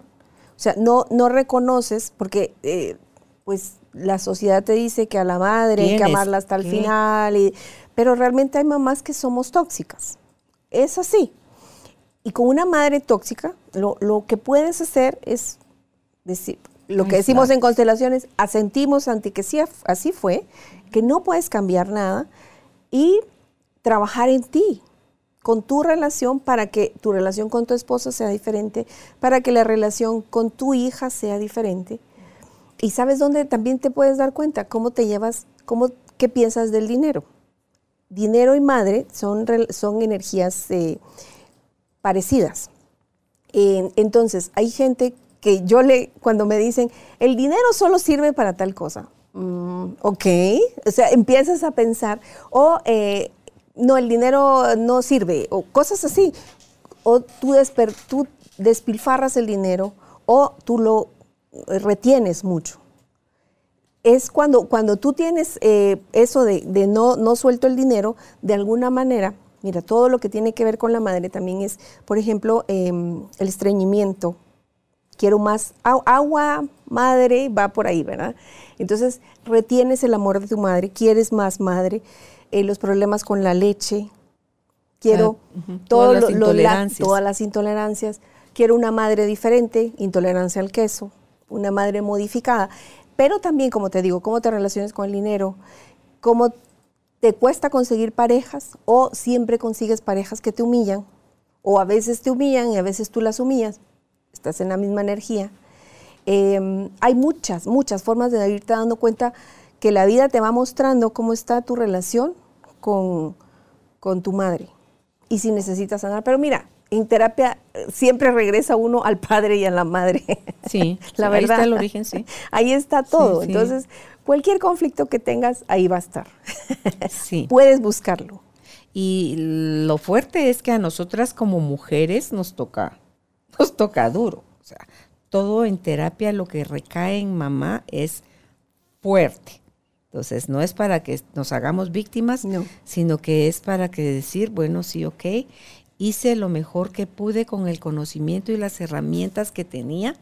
S3: O sea, no, no reconoces, porque eh, pues la sociedad te dice que a la madre hay que amarla hasta el final, y- pero realmente hay mamás que somos tóxicas. Es así. Y con una madre tóxica, lo, lo que puedes hacer es decir, lo que decimos en constelaciones, asentimos ante que sí, así fue, que no puedes cambiar nada y trabajar en ti, con tu relación para que tu relación con tu esposa sea diferente, para que la relación con tu hija sea diferente. Y sabes dónde también te puedes dar cuenta, cómo te llevas, cómo, qué piensas del dinero. Dinero y madre son, son energías eh, parecidas. entonces, hay gente que yo le, cuando me dicen, el dinero solo sirve para tal cosa. Mm, ok, o sea, empiezas a pensar, o eh, no, el dinero no sirve, o cosas así. O tú, despilfarras el dinero, o tú lo retienes mucho. Es cuando, cuando tú tienes eh, eso de, no, no suelto el dinero, de alguna manera, mira, todo lo que tiene que ver con la madre también es, por ejemplo, em, el estreñimiento, quiero más agua, madre, va por ahí, ¿verdad? Entonces, retienes el amor de tu madre, quieres más madre, eh, los problemas con la leche, quiero todas, las intolerancias. todas las intolerancias, quiero una madre diferente, intolerancia al queso, una madre modificada, pero también, como te digo, cómo te relaciones con el dinero, cómo te cuesta conseguir parejas o siempre consigues parejas que te humillan, o a veces te humillan y a veces tú las humillas. Estás en la misma energía. Em, hay muchas, muchas formas de irte dando cuenta que la vida te va mostrando cómo está tu relación con, con tu madre y si necesitas sanar. Pero mira, en terapia eh, siempre regresa uno al padre y a la madre. <laughs>
S2: Sí, <laughs> la verdad. Ahí está el origen, sí. <laughs>
S3: Ahí está todo. Entonces, cualquier conflicto que tengas, ahí va a estar. Sí. Puedes buscarlo.
S2: Y lo fuerte es que a nosotras como mujeres nos toca nos toca duro. O sea, todo en terapia lo que recae en mamá es fuerte. Entonces, no es para que nos hagamos víctimas, sino que es para que decir, bueno, sí, ok, hice lo mejor que pude con el conocimiento y las herramientas que tenía.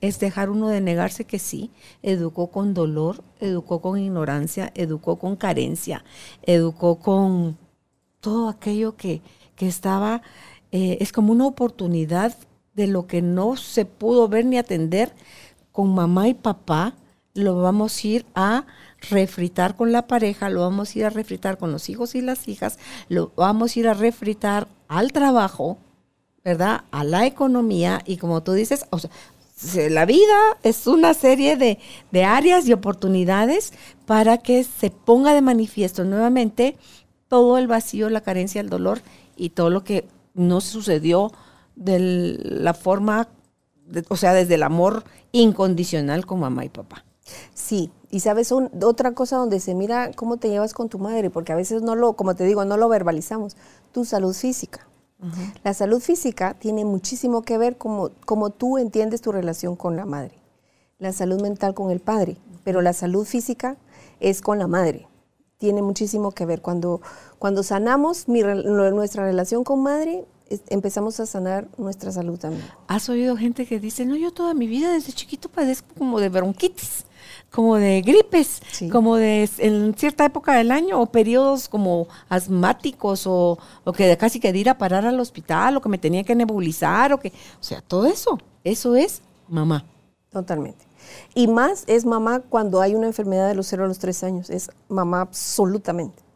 S2: Es dejar uno de negarse que sí, educó con dolor, educó con ignorancia, educó con carencia, educó con todo aquello que, que estaba, eh, es como una oportunidad de lo que no se pudo ver ni atender con mamá y papá, lo vamos a ir a refritar con la pareja, lo vamos a ir a refritar con los hijos y las hijas, lo vamos a ir a refritar al trabajo, ¿verdad? A la economía y como tú dices, o sea, la vida es una serie de, de áreas y oportunidades para que se ponga de manifiesto nuevamente todo el vacío, la carencia, el dolor y todo lo que no sucedió de la forma, o sea, desde el amor incondicional con mamá y papá.
S3: Sí, y sabes, otra cosa donde se mira cómo te llevas con tu madre, porque a veces no lo, como te digo, no lo verbalizamos, tu salud física. La salud física tiene muchísimo que ver como, como tú entiendes tu relación con la madre. La salud mental con el padre, pero la salud física es con la madre. Tiene muchísimo que ver. Cuando, cuando sanamos nuestra relación con madre, empezamos a sanar nuestra salud también.
S2: ¿Has oído gente que dice, no, yo toda mi vida desde chiquito padezco como de bronquitis, como de gripes, como de en cierta época del año o periodos como asmáticos o, o que casi que ir a parar al hospital o que me tenía que nebulizar o que, o sea, todo eso, eso es mamá.
S3: Totalmente. Y más es mamá cuando hay una enfermedad de los 0 a los 3 años, es mamá absolutamente.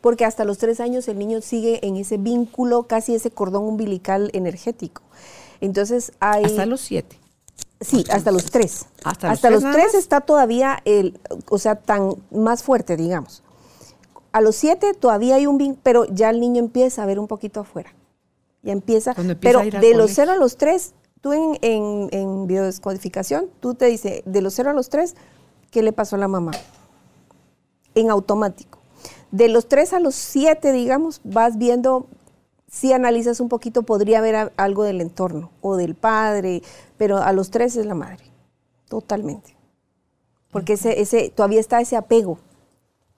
S3: Porque hasta los tres años el niño sigue en ese vínculo, casi ese cordón umbilical energético. Entonces hay...
S2: Hasta los siete.
S3: Sí, hasta los tres. Hasta, los, tres, está todavía, el, o sea, tan más fuerte, digamos. A los siete todavía hay un vínculo, pero ya el niño empieza a ver un poquito afuera. Ya empieza. pero de los cero a los tres, tú en, en, en biodescodificación, tú te dices, de los cero a los tres, ¿qué le pasó a la mamá? En automático de los tres a los siete, digamos, vas viendo, si analizas un poquito, podría haber algo del entorno o del padre, pero a los tres es la madre, totalmente. Porque ese, ese, todavía está ese apego.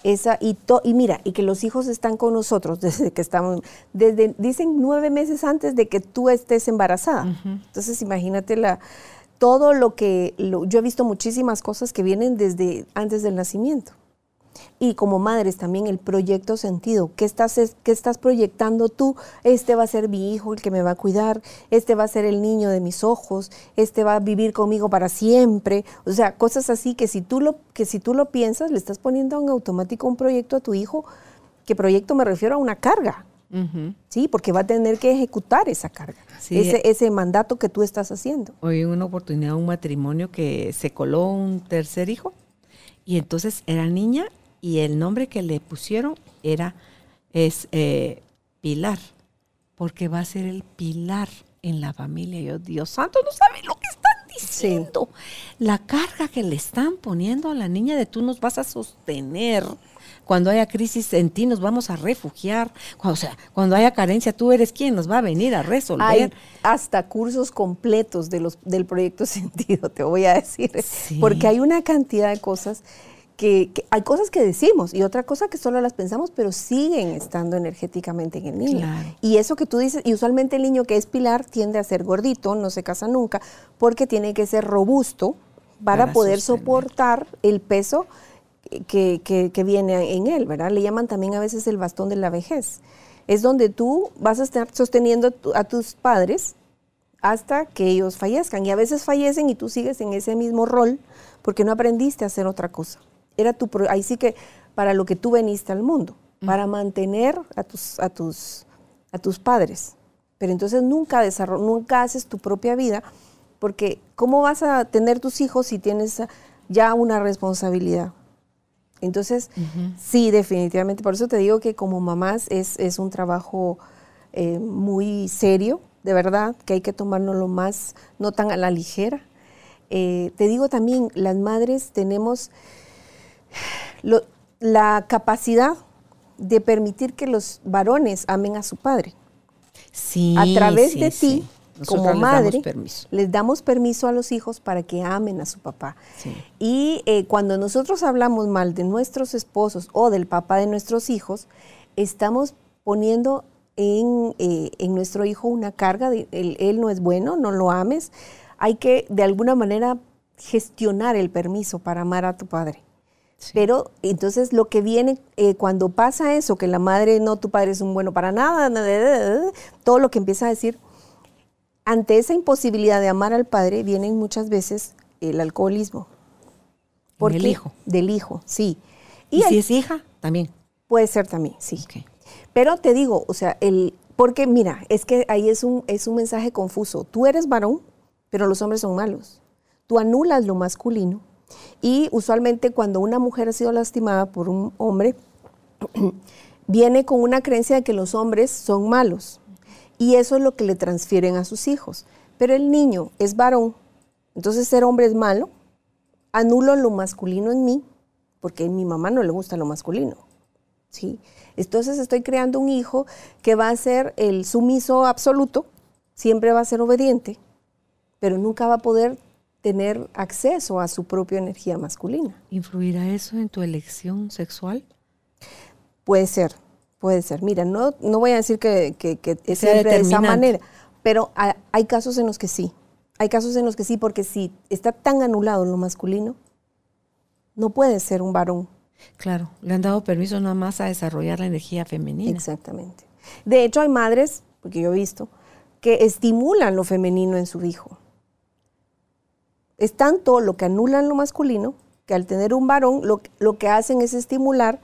S3: Esa, y, y mira, y que los hijos están con nosotros <laughs> desde que estamos, desde, dicen nueve meses antes de que tú estés embarazada. Entonces imagínate la, todo lo que, yo he visto muchísimas cosas que vienen desde antes del nacimiento. Y como madres también el proyecto sentido. ¿Qué estás, es- qué estás proyectando tú? Este va a ser mi hijo el que me va a cuidar, este va a ser el niño de mis ojos, este va a vivir conmigo para siempre. O sea, cosas así que si tú lo, que si tú lo piensas, le estás poniendo en automático un proyecto a tu hijo, que proyecto me refiero a una carga. Sí, porque va a tener que ejecutar esa carga,
S2: Sí.
S3: ese, ese mandato que tú estás haciendo.
S2: Hoy en una oportunidad un matrimonio que se coló un tercer hijo y entonces era niña y el nombre que le pusieron era es eh, Pilar porque va a ser el pilar en la familia. Yo, Dios santo, no sabe lo que están diciendo. La carga que le están poniendo a la niña de tú nos vas a sostener. Cuando haya crisis en ti nos vamos a refugiar. Cuando, o sea, cuando haya carencia tú eres quien nos va a venir a resolver.
S3: Hay hasta cursos completos de los, del proyecto <laughs> Sentido, te voy a decir.
S2: Sí.
S3: Porque hay una cantidad de cosas que, que- hay cosas que decimos y otra cosa que solo las pensamos, pero siguen estando energéticamente en el niño.
S2: Claro.
S3: Y eso que tú dices, y usualmente el niño que es pilar tiende a ser gordito, no se casa nunca, porque tiene que ser robusto para,
S2: Para
S3: poder
S2: sostener.
S3: soportar el peso que, que- que viene en él, ¿verdad? Le llaman también a veces el bastón de la vejez. Es donde tú vas a estar sosteniendo a tus padres hasta que ellos fallezcan. Y a veces fallecen y tú sigues en ese mismo rol porque no aprendiste a hacer otra cosa. Era tu ahí sí que para lo que tú veniste al mundo, para mantener a tus, a tus, a tus padres. Pero entonces nunca nunca haces tu propia vida, porque ¿cómo vas a tener tus hijos si tienes ya una responsabilidad? Entonces, sí, definitivamente. Por eso te digo que como mamás es, es un trabajo eh, muy serio, de verdad, que hay que tomárnoslo más, no tan a la ligera. Eh, te digo también, las madres tenemos lo- la capacidad de permitir que los varones amen a su padre.
S2: Sí,
S3: a través
S2: sí,
S3: de ti, como
S2: les
S3: madre, les damos permiso a los hijos para que amen a su papá. Y eh, cuando nosotros hablamos mal de nuestros esposos o del papá de nuestros hijos, estamos poniendo en, eh, en nuestro hijo una carga de él, él no es bueno, no lo ames. Hay que de alguna manera gestionar el permiso para amar a tu padre. Pero entonces lo que viene eh, cuando pasa eso, que la madre, no, tu padre es un bueno para nada, na- na- na- na, todo lo que empieza a decir, ante esa imposibilidad de amar al padre, vienen muchas veces el alcoholismo.
S2: En el hijo.
S3: Del hijo, sí.
S2: Y, si es hija, también.
S3: puede ser también, sí.
S2: Ok.
S3: Pero te digo, o sea, el, porque mira, es que ahí es un, es un mensaje confuso. Tú eres varón, pero los hombres son malos. Tú anulas lo masculino y usualmente cuando una mujer ha sido lastimada por un hombre, <clears throat> viene con una creencia de que los hombres son malos. Y eso es lo que le transfieren a sus hijos. Pero el niño es varón, entonces ser hombre es malo, anulo lo masculino en mí, porque a mi mamá no le gusta lo masculino. ¿sí? Entonces estoy creando un hijo que va a ser el sumiso absoluto, siempre va a ser obediente, pero nunca va a poder tener acceso a su propia energía masculina.
S2: ¿Influirá eso en tu elección sexual?
S3: Puede ser, puede ser. Mira, no, no voy a decir que, que- que es siempre de esa manera, pero ha- hay casos en los que sí. Hay casos en los que sí, porque si está tan anulado lo masculino, no puede ser un varón.
S2: Claro, le han dado permiso nada más a desarrollar la energía femenina.
S3: Exactamente. De hecho, hay madres, porque yo he visto, que estimulan lo femenino en su hijo. Es tanto lo que anulan lo masculino, que al tener un varón, lo, lo que hacen es estimular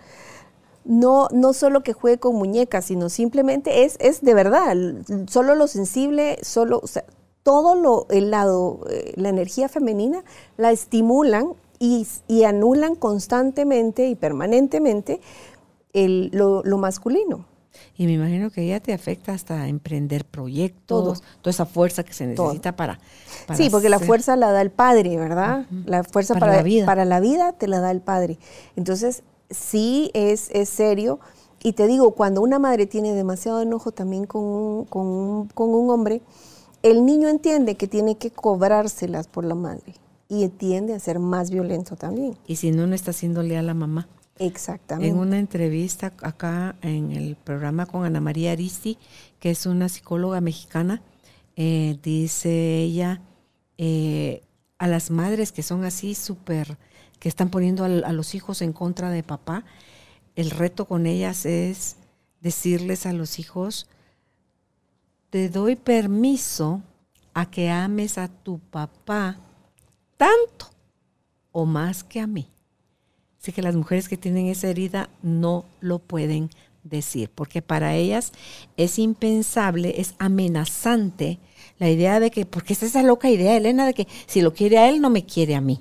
S3: no, no solo que juegue con muñecas, sino simplemente es, es de verdad, solo lo sensible, solo, todo lo, el lado, eh, la energía femenina la estimulan y, y anulan constantemente y permanentemente el- lo, lo masculino.
S2: Y me imagino que ella te afecta hasta emprender proyectos,
S3: Todo.
S2: toda esa fuerza que se necesita para, para
S3: Sí, porque la fuerza la da el padre, ¿verdad? La fuerza
S2: Para
S3: para,
S2: la vida.
S3: para la vida te la da el padre. Entonces, sí es, es serio. Y te digo, cuando una madre tiene demasiado enojo también con un, con un- con un hombre, el niño entiende que tiene que cobrárselas por la madre y tiende a ser más violento también.
S2: Y si no, no está siendo leal a la mamá.
S3: Exactamente.
S2: En una entrevista acá en el programa con Ana María Aristi, que es una psicóloga mexicana, eh, dice ella, eh, a las madres que son así súper que están poniendo a, los hijos en contra de papá, el reto con ellas es decirles a los hijos, te doy permiso a que ames a tu papá tanto o más que a mí. Así que las mujeres que tienen esa herida no lo pueden decir, porque para ellas es impensable, es amenazante la idea de que, porque es esa loca idea, Elena, de que si lo quiere a él, no me quiere a mí.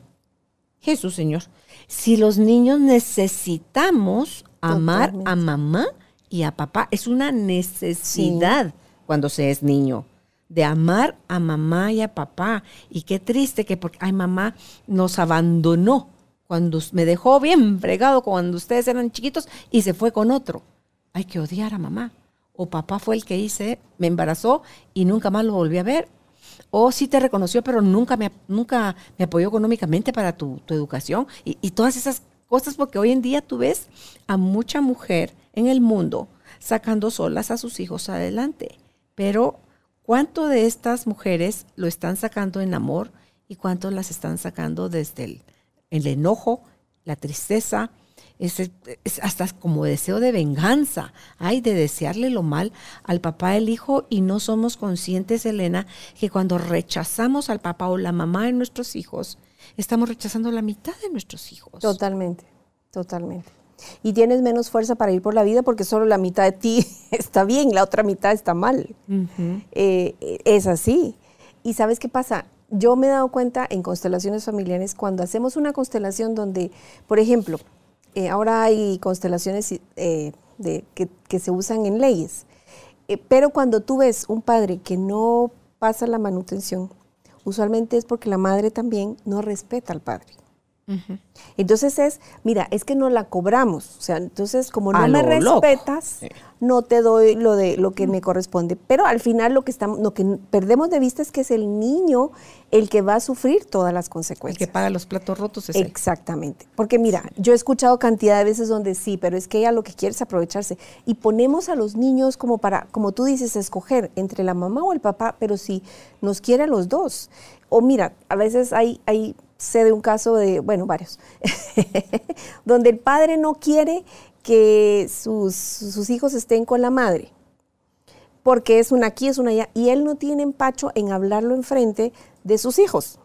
S2: Jesús, Señor, si los niños necesitamos amar
S3: Totalmente.
S2: a mamá y a papá, es una necesidad cuando se es niño de amar a mamá y a papá. Y qué triste que porque, ay, mamá nos abandonó cuando me dejó bien fregado cuando ustedes eran chiquitos y se fue con otro. Hay que odiar a mamá. O papá fue el que hice, me embarazó y nunca más lo volví a ver. O sí te reconoció, pero nunca me, nunca me apoyó económicamente para tu, tu educación. Y, y todas esas cosas, porque hoy en día tú ves a mucha mujer en el mundo sacando solas a sus hijos adelante. Pero ¿cuánto de estas mujeres lo están sacando en amor y cuánto las están sacando desde el, el enojo, la tristeza? Es, es hasta como deseo de venganza, hay de desearle lo mal al papá del hijo y no somos conscientes, Elena, que cuando rechazamos al papá o la mamá de nuestros hijos, estamos rechazando la mitad de nuestros hijos.
S3: Totalmente, totalmente. Y tienes menos fuerza para ir por la vida porque solo la mitad de ti <laughs> está bien, la otra mitad está mal. Eh, es así. ¿Y sabes qué pasa? Yo me he dado cuenta en constelaciones familiares cuando hacemos una constelación donde, por ejemplo, eh, ahora hay constelaciones eh, de, que, se usan en leyes, Eh, pero cuando tú ves un padre que no pasa la manutención, usualmente es porque la madre también no respeta al padre. Entonces es, mira, es que no la cobramos. O sea, entonces como no me
S2: loco.
S3: respetas, no te doy lo de lo que me corresponde. Pero al final lo que estamos, lo que perdemos de vista es que es el niño el que va a sufrir todas las
S2: El
S3: consecuencias.
S2: que paga los platos rotos es él.
S3: Exactamente. Porque mira, yo he escuchado cantidad de veces donde sí, pero es que ella lo que quiere es aprovecharse. Y ponemos a los niños como para, como tú dices, escoger entre la mamá o el papá, pero si nos quiere a los dos. O mira, a veces hay, hay sé de un caso de, bueno, varios, donde el padre no quiere que sus, sus hijos estén con la madre porque es una aquí, es una allá, y él no tiene empacho en hablarlo enfrente de sus hijos.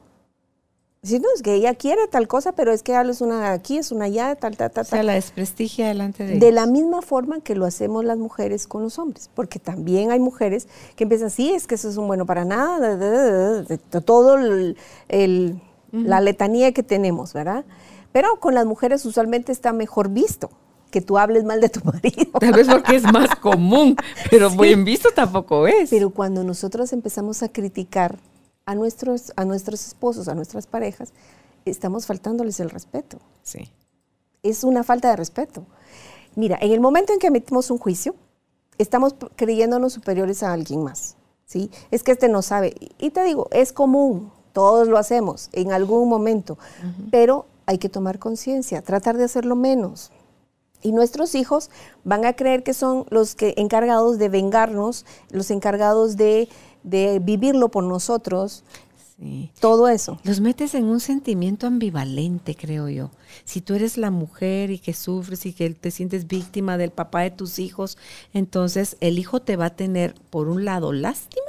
S3: Si no, es que ella quiere tal cosa, pero es que es una aquí, es una allá, tal, tal, tal,
S2: O sea,
S3: tal.
S2: la desprestigia delante de
S3: De
S2: ellos.
S3: la misma forma que lo hacemos las mujeres con los hombres, porque también hay mujeres que empiezan, sí, es que eso es un bueno para nada, todo el, el- la letanía que tenemos, ¿verdad? Pero con las mujeres usualmente está mejor visto que tú hables mal de tu <laughs> marido.
S2: Tal vez porque es más común, pero bien visto tampoco es.
S3: Pero cuando nosotros empezamos a criticar a nuestros, a nuestros esposos, a nuestras parejas, estamos faltándoles el respeto.
S2: sí.
S3: Es una falta de respeto. Mira, en el momento en que emitimos un juicio, estamos creyéndonos superiores a alguien más. ¿sí? Es que este no sabe. Y te digo, es común, todos lo hacemos en algún momento, pero hay que tomar conciencia, tratar de hacerlo menos. Y nuestros hijos van a creer que son los que encargados de vengarnos, los encargados de, de vivirlo por nosotros,
S2: Sí.
S3: todo eso.
S2: Los metes en un sentimiento ambivalente, creo yo. Si tú eres la mujer y que sufres y que te sientes víctima del papá de tus hijos, entonces el hijo te va a tener, por un lado, lástima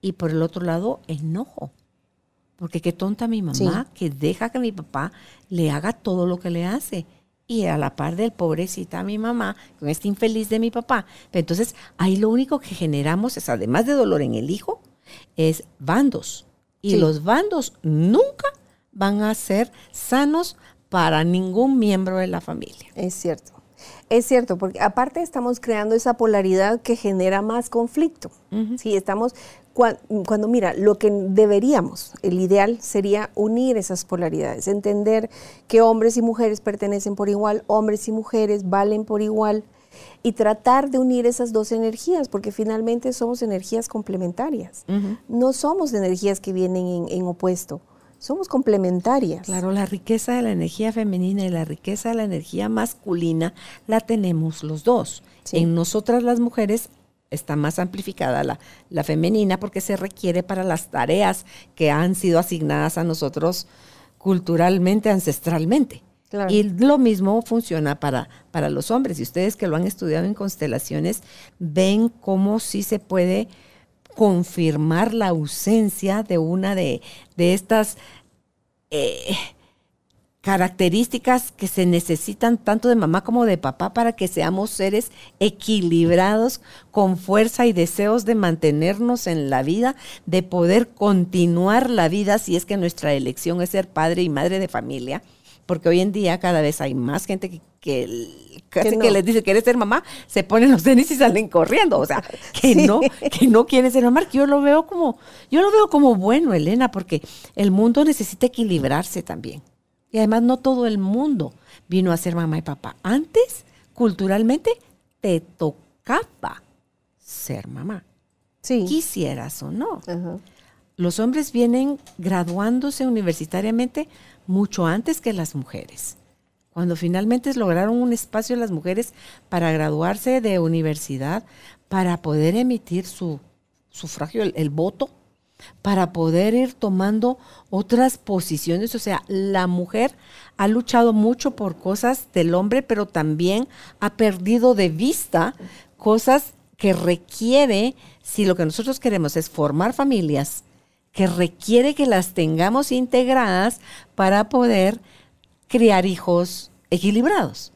S2: y por el otro lado, enojo. Porque qué tonta mi mamá que deja que mi papá le haga todo lo que le hace. Y a la par del pobrecita mi mamá, con este infeliz de mi papá. Pero entonces, ahí lo único que generamos es, además de dolor en el hijo, es bandos. Y
S3: Sí.
S2: los bandos nunca van a ser sanos para ningún miembro de la familia.
S3: Es cierto. Es cierto, porque aparte estamos creando esa polaridad que genera más conflicto. Sí, estamos, cua- cuando mira, lo que deberíamos, el ideal sería unir esas polaridades, entender que hombres y mujeres pertenecen por igual, hombres y mujeres valen por igual y tratar de unir esas dos energías, porque finalmente somos energías complementarias. No somos energías que vienen en, en opuesto, somos complementarias.
S2: Claro, la riqueza de la energía femenina y la riqueza de la energía masculina la tenemos los dos.
S3: Sí.
S2: En nosotras las mujeres está más amplificada la, la femenina porque se requiere para las tareas que han sido asignadas a nosotros culturalmente, ancestralmente.
S3: Claro.
S2: Y lo mismo funciona para, para los hombres. Y ustedes que lo han estudiado en constelaciones, ven cómo sí se puede confirmar la ausencia de una de, de estas eh, características que se necesitan tanto de mamá como de papá para que seamos seres equilibrados, con fuerza y deseos de mantenernos en la vida, de poder continuar la vida si es que nuestra elección es ser padre y madre de familia porque hoy en día cada vez hay más gente que, que casi
S3: Que
S2: les dice quieres ser mamá, se ponen los tenis y salen corriendo, o sea, <laughs> que
S3: Sí.
S2: no, que no quieren ser mamá, que yo lo veo como, yo lo veo como bueno, Elena, porque el mundo necesita equilibrarse también. Y además no todo el mundo vino a ser mamá y papá. Antes, culturalmente, te tocaba ser mamá,
S3: Sí.
S2: quisieras o no.
S3: Ajá.
S2: Los hombres vienen graduándose universitariamente mucho antes que las mujeres. Cuando finalmente lograron un espacio las mujeres para graduarse de universidad, para poder emitir su sufragio, el, el voto, para poder ir tomando otras posiciones. O sea, la mujer ha luchado mucho por cosas del hombre, pero también ha perdido de vista cosas que requiere, si lo que nosotros queremos es formar familias, que requiere que las tengamos integradas para poder criar hijos equilibrados,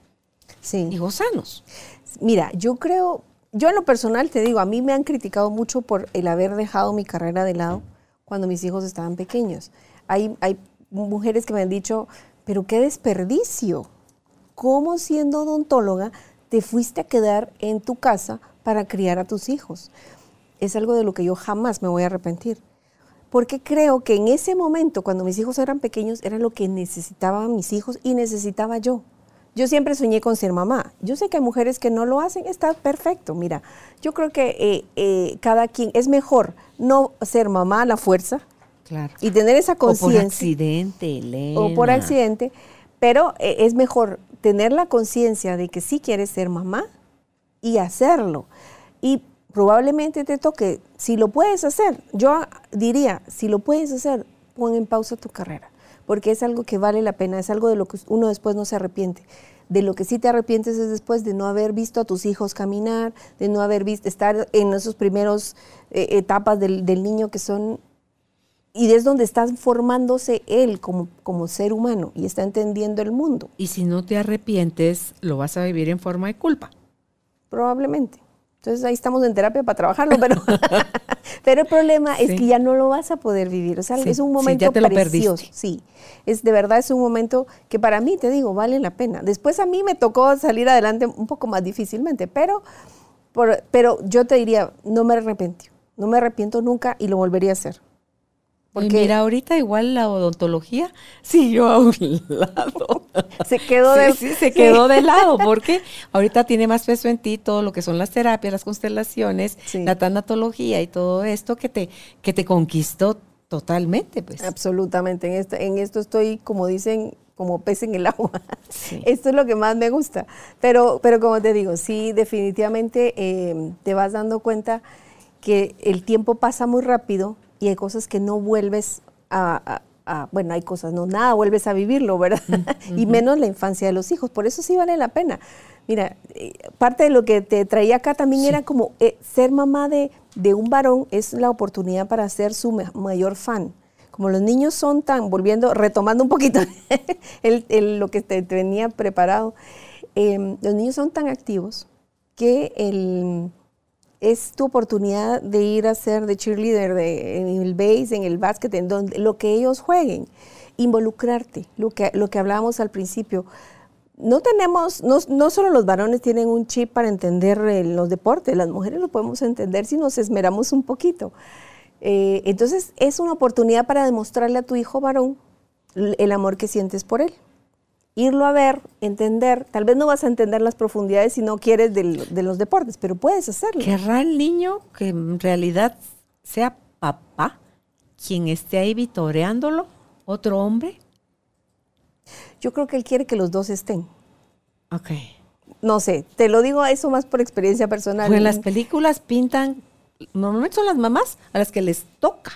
S3: Sí.
S2: hijos sanos.
S3: Mira, yo creo, yo en lo personal te digo, a mí me han criticado mucho por el haber dejado mi carrera de lado cuando mis hijos estaban pequeños. Hay, mujeres que me han dicho, pero qué desperdicio. ¿Cómo siendo odontóloga te fuiste a quedar en tu casa para criar a tus hijos? Es algo de lo que yo jamás me voy a arrepentir. Porque creo que en ese momento, cuando mis hijos eran pequeños, era lo que necesitaban mis hijos y necesitaba yo. Yo siempre soñé con ser mamá. Yo sé que hay mujeres que no lo hacen, está perfecto. Mira, yo creo que eh, eh, cada quien es mejor no ser mamá a la fuerza
S2: Claro.
S3: y tener esa
S2: O por
S3: conciencia
S2: accidente, Elena.
S3: o por accidente, pero eh, es mejor tener la conciencia de que sí quieres ser mamá y hacerlo. Y probablemente te toque, si lo puedes hacer, yo diría, si lo puedes hacer, pon en pausa tu carrera, porque es algo que vale la pena, es algo de lo que uno después no se arrepiente. De lo que sí te arrepientes es después de no haber visto a tus hijos caminar, de no haber visto, estar en esos primeros eh, etapas del, del niño que son y es donde está formándose él como, como ser humano y está entendiendo el mundo,
S2: Y si no te arrepientes, lo vas a vivir en forma de culpa.
S3: probablemente. Entonces ahí estamos en terapia para trabajarlo, pero, <laughs> pero el problema es que ya no lo vas a poder vivir. O sea,
S2: Sí,
S3: es un
S2: sí,
S3: momento
S2: ya te lo
S3: precioso.
S2: perdiste.
S3: Sí, es de verdad es un momento que para mí, te digo, vale la pena. Después a mí me tocó salir adelante un poco más difícilmente, pero, por- pero yo te diría, no me arrepiento. No me arrepiento nunca y lo volvería a hacer.
S2: Y
S3: Porque
S2: mira, ahorita igual la odontología <laughs> siguió a un lado. <laughs>
S3: se quedó de...
S2: Sí, sí, se quedó de lado, <laughs> porque ahorita tiene más peso en ti todo lo que son las terapias, las constelaciones, la tanatología y todo esto que te, que te conquistó totalmente, pues.
S3: Absolutamente. En esto, en esto estoy, como dicen, como pez en el agua. Esto es lo que más me gusta. Pero, pero como te digo, sí, definitivamente eh, te vas dando cuenta que el tiempo pasa muy rápido y hay cosas que no vuelves a, a- a- bueno, hay cosas, no, nada vuelves a vivirlo, ¿verdad? <laughs> y menos la infancia de los hijos. Por eso sí vale la pena. Mira, eh, parte de lo que te traía acá también era como eh, ser mamá de, de un varón es la oportunidad para ser su ma- mayor fan. Como los niños son tan, volviendo, retomando un poquito <laughs> el- el- lo que te tenía preparado, eh, los niños son tan activos que el, es tu oportunidad de ir a ser de cheerleader de, en el base, en el básquet, en donde, lo que ellos jueguen, involucrarte, lo que, lo que hablábamos al principio. No tenemos, no, no solo los varones tienen un chip para entender eh, los deportes, las mujeres lo podemos entender si nos esmeramos un poquito. Eh, entonces es una oportunidad para demostrarle a tu hijo varón el amor que sientes por él. Irlo a ver, entender, tal vez no vas a entender las profundidades si no quieres del- de los deportes, pero puedes hacerlo.
S2: ¿Querrá el niño que en realidad sea papá quien esté ahí vitoreándolo? ¿Otro hombre?
S3: Yo creo que él quiere que los dos estén.
S2: Ok.
S3: No sé, te lo digo eso más por experiencia personal.
S2: Pues en las películas pintan, normalmente son las mamás a las que les toca.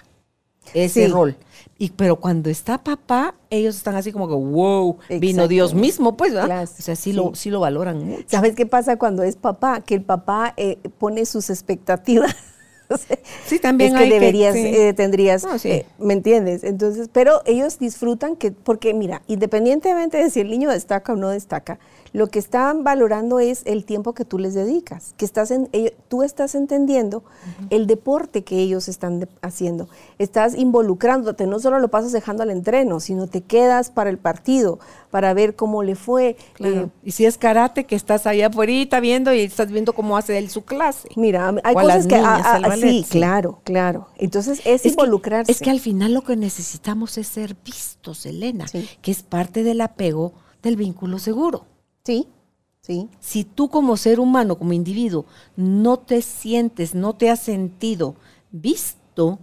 S2: Ese
S3: Sí.
S2: rol. Y, pero cuando está papá, ellos están así como que, wow, vino. Dios mismo, pues, ¿verdad?
S3: Claro,
S2: O sea, sí,
S3: sí.
S2: Lo, sí lo valoran mucho.
S3: ¿Sabes qué pasa cuando es papá? Que el papá eh, pone sus expectativas. <laughs>
S2: Sí, también
S3: es que
S2: hay que-
S3: deberías,
S2: sí.
S3: eh, tendrías,
S2: No, sí.
S3: eh, ¿me entiendes? Entonces, pero ellos disfrutan que, porque mira, independientemente de si el niño destaca o no destaca, lo que están valorando es el tiempo que tú les dedicas, que estás en, tú estás entendiendo el deporte que ellos están de- haciendo, estás involucrándote, no solo lo pasas dejando al entreno, sino te quedas para el partido, para ver cómo le fue.
S2: Claro.
S3: eh,
S2: y si es karate, que estás allá afuera viendo y estás viendo cómo hace él su clase.
S3: Mira, hay
S2: O a
S3: cosas que
S2: niñas,
S3: ah, ah,
S2: ballet,
S3: sí,
S2: sí.
S3: claro, claro. Entonces es, involucrarse.
S2: es que al final lo que necesitamos es ser vistos, Elena,
S3: Sí.
S2: que es parte del apego del vínculo seguro.
S3: Sí, sí,
S2: Si tú como ser humano, como individuo, no te sientes, no te has sentido visto,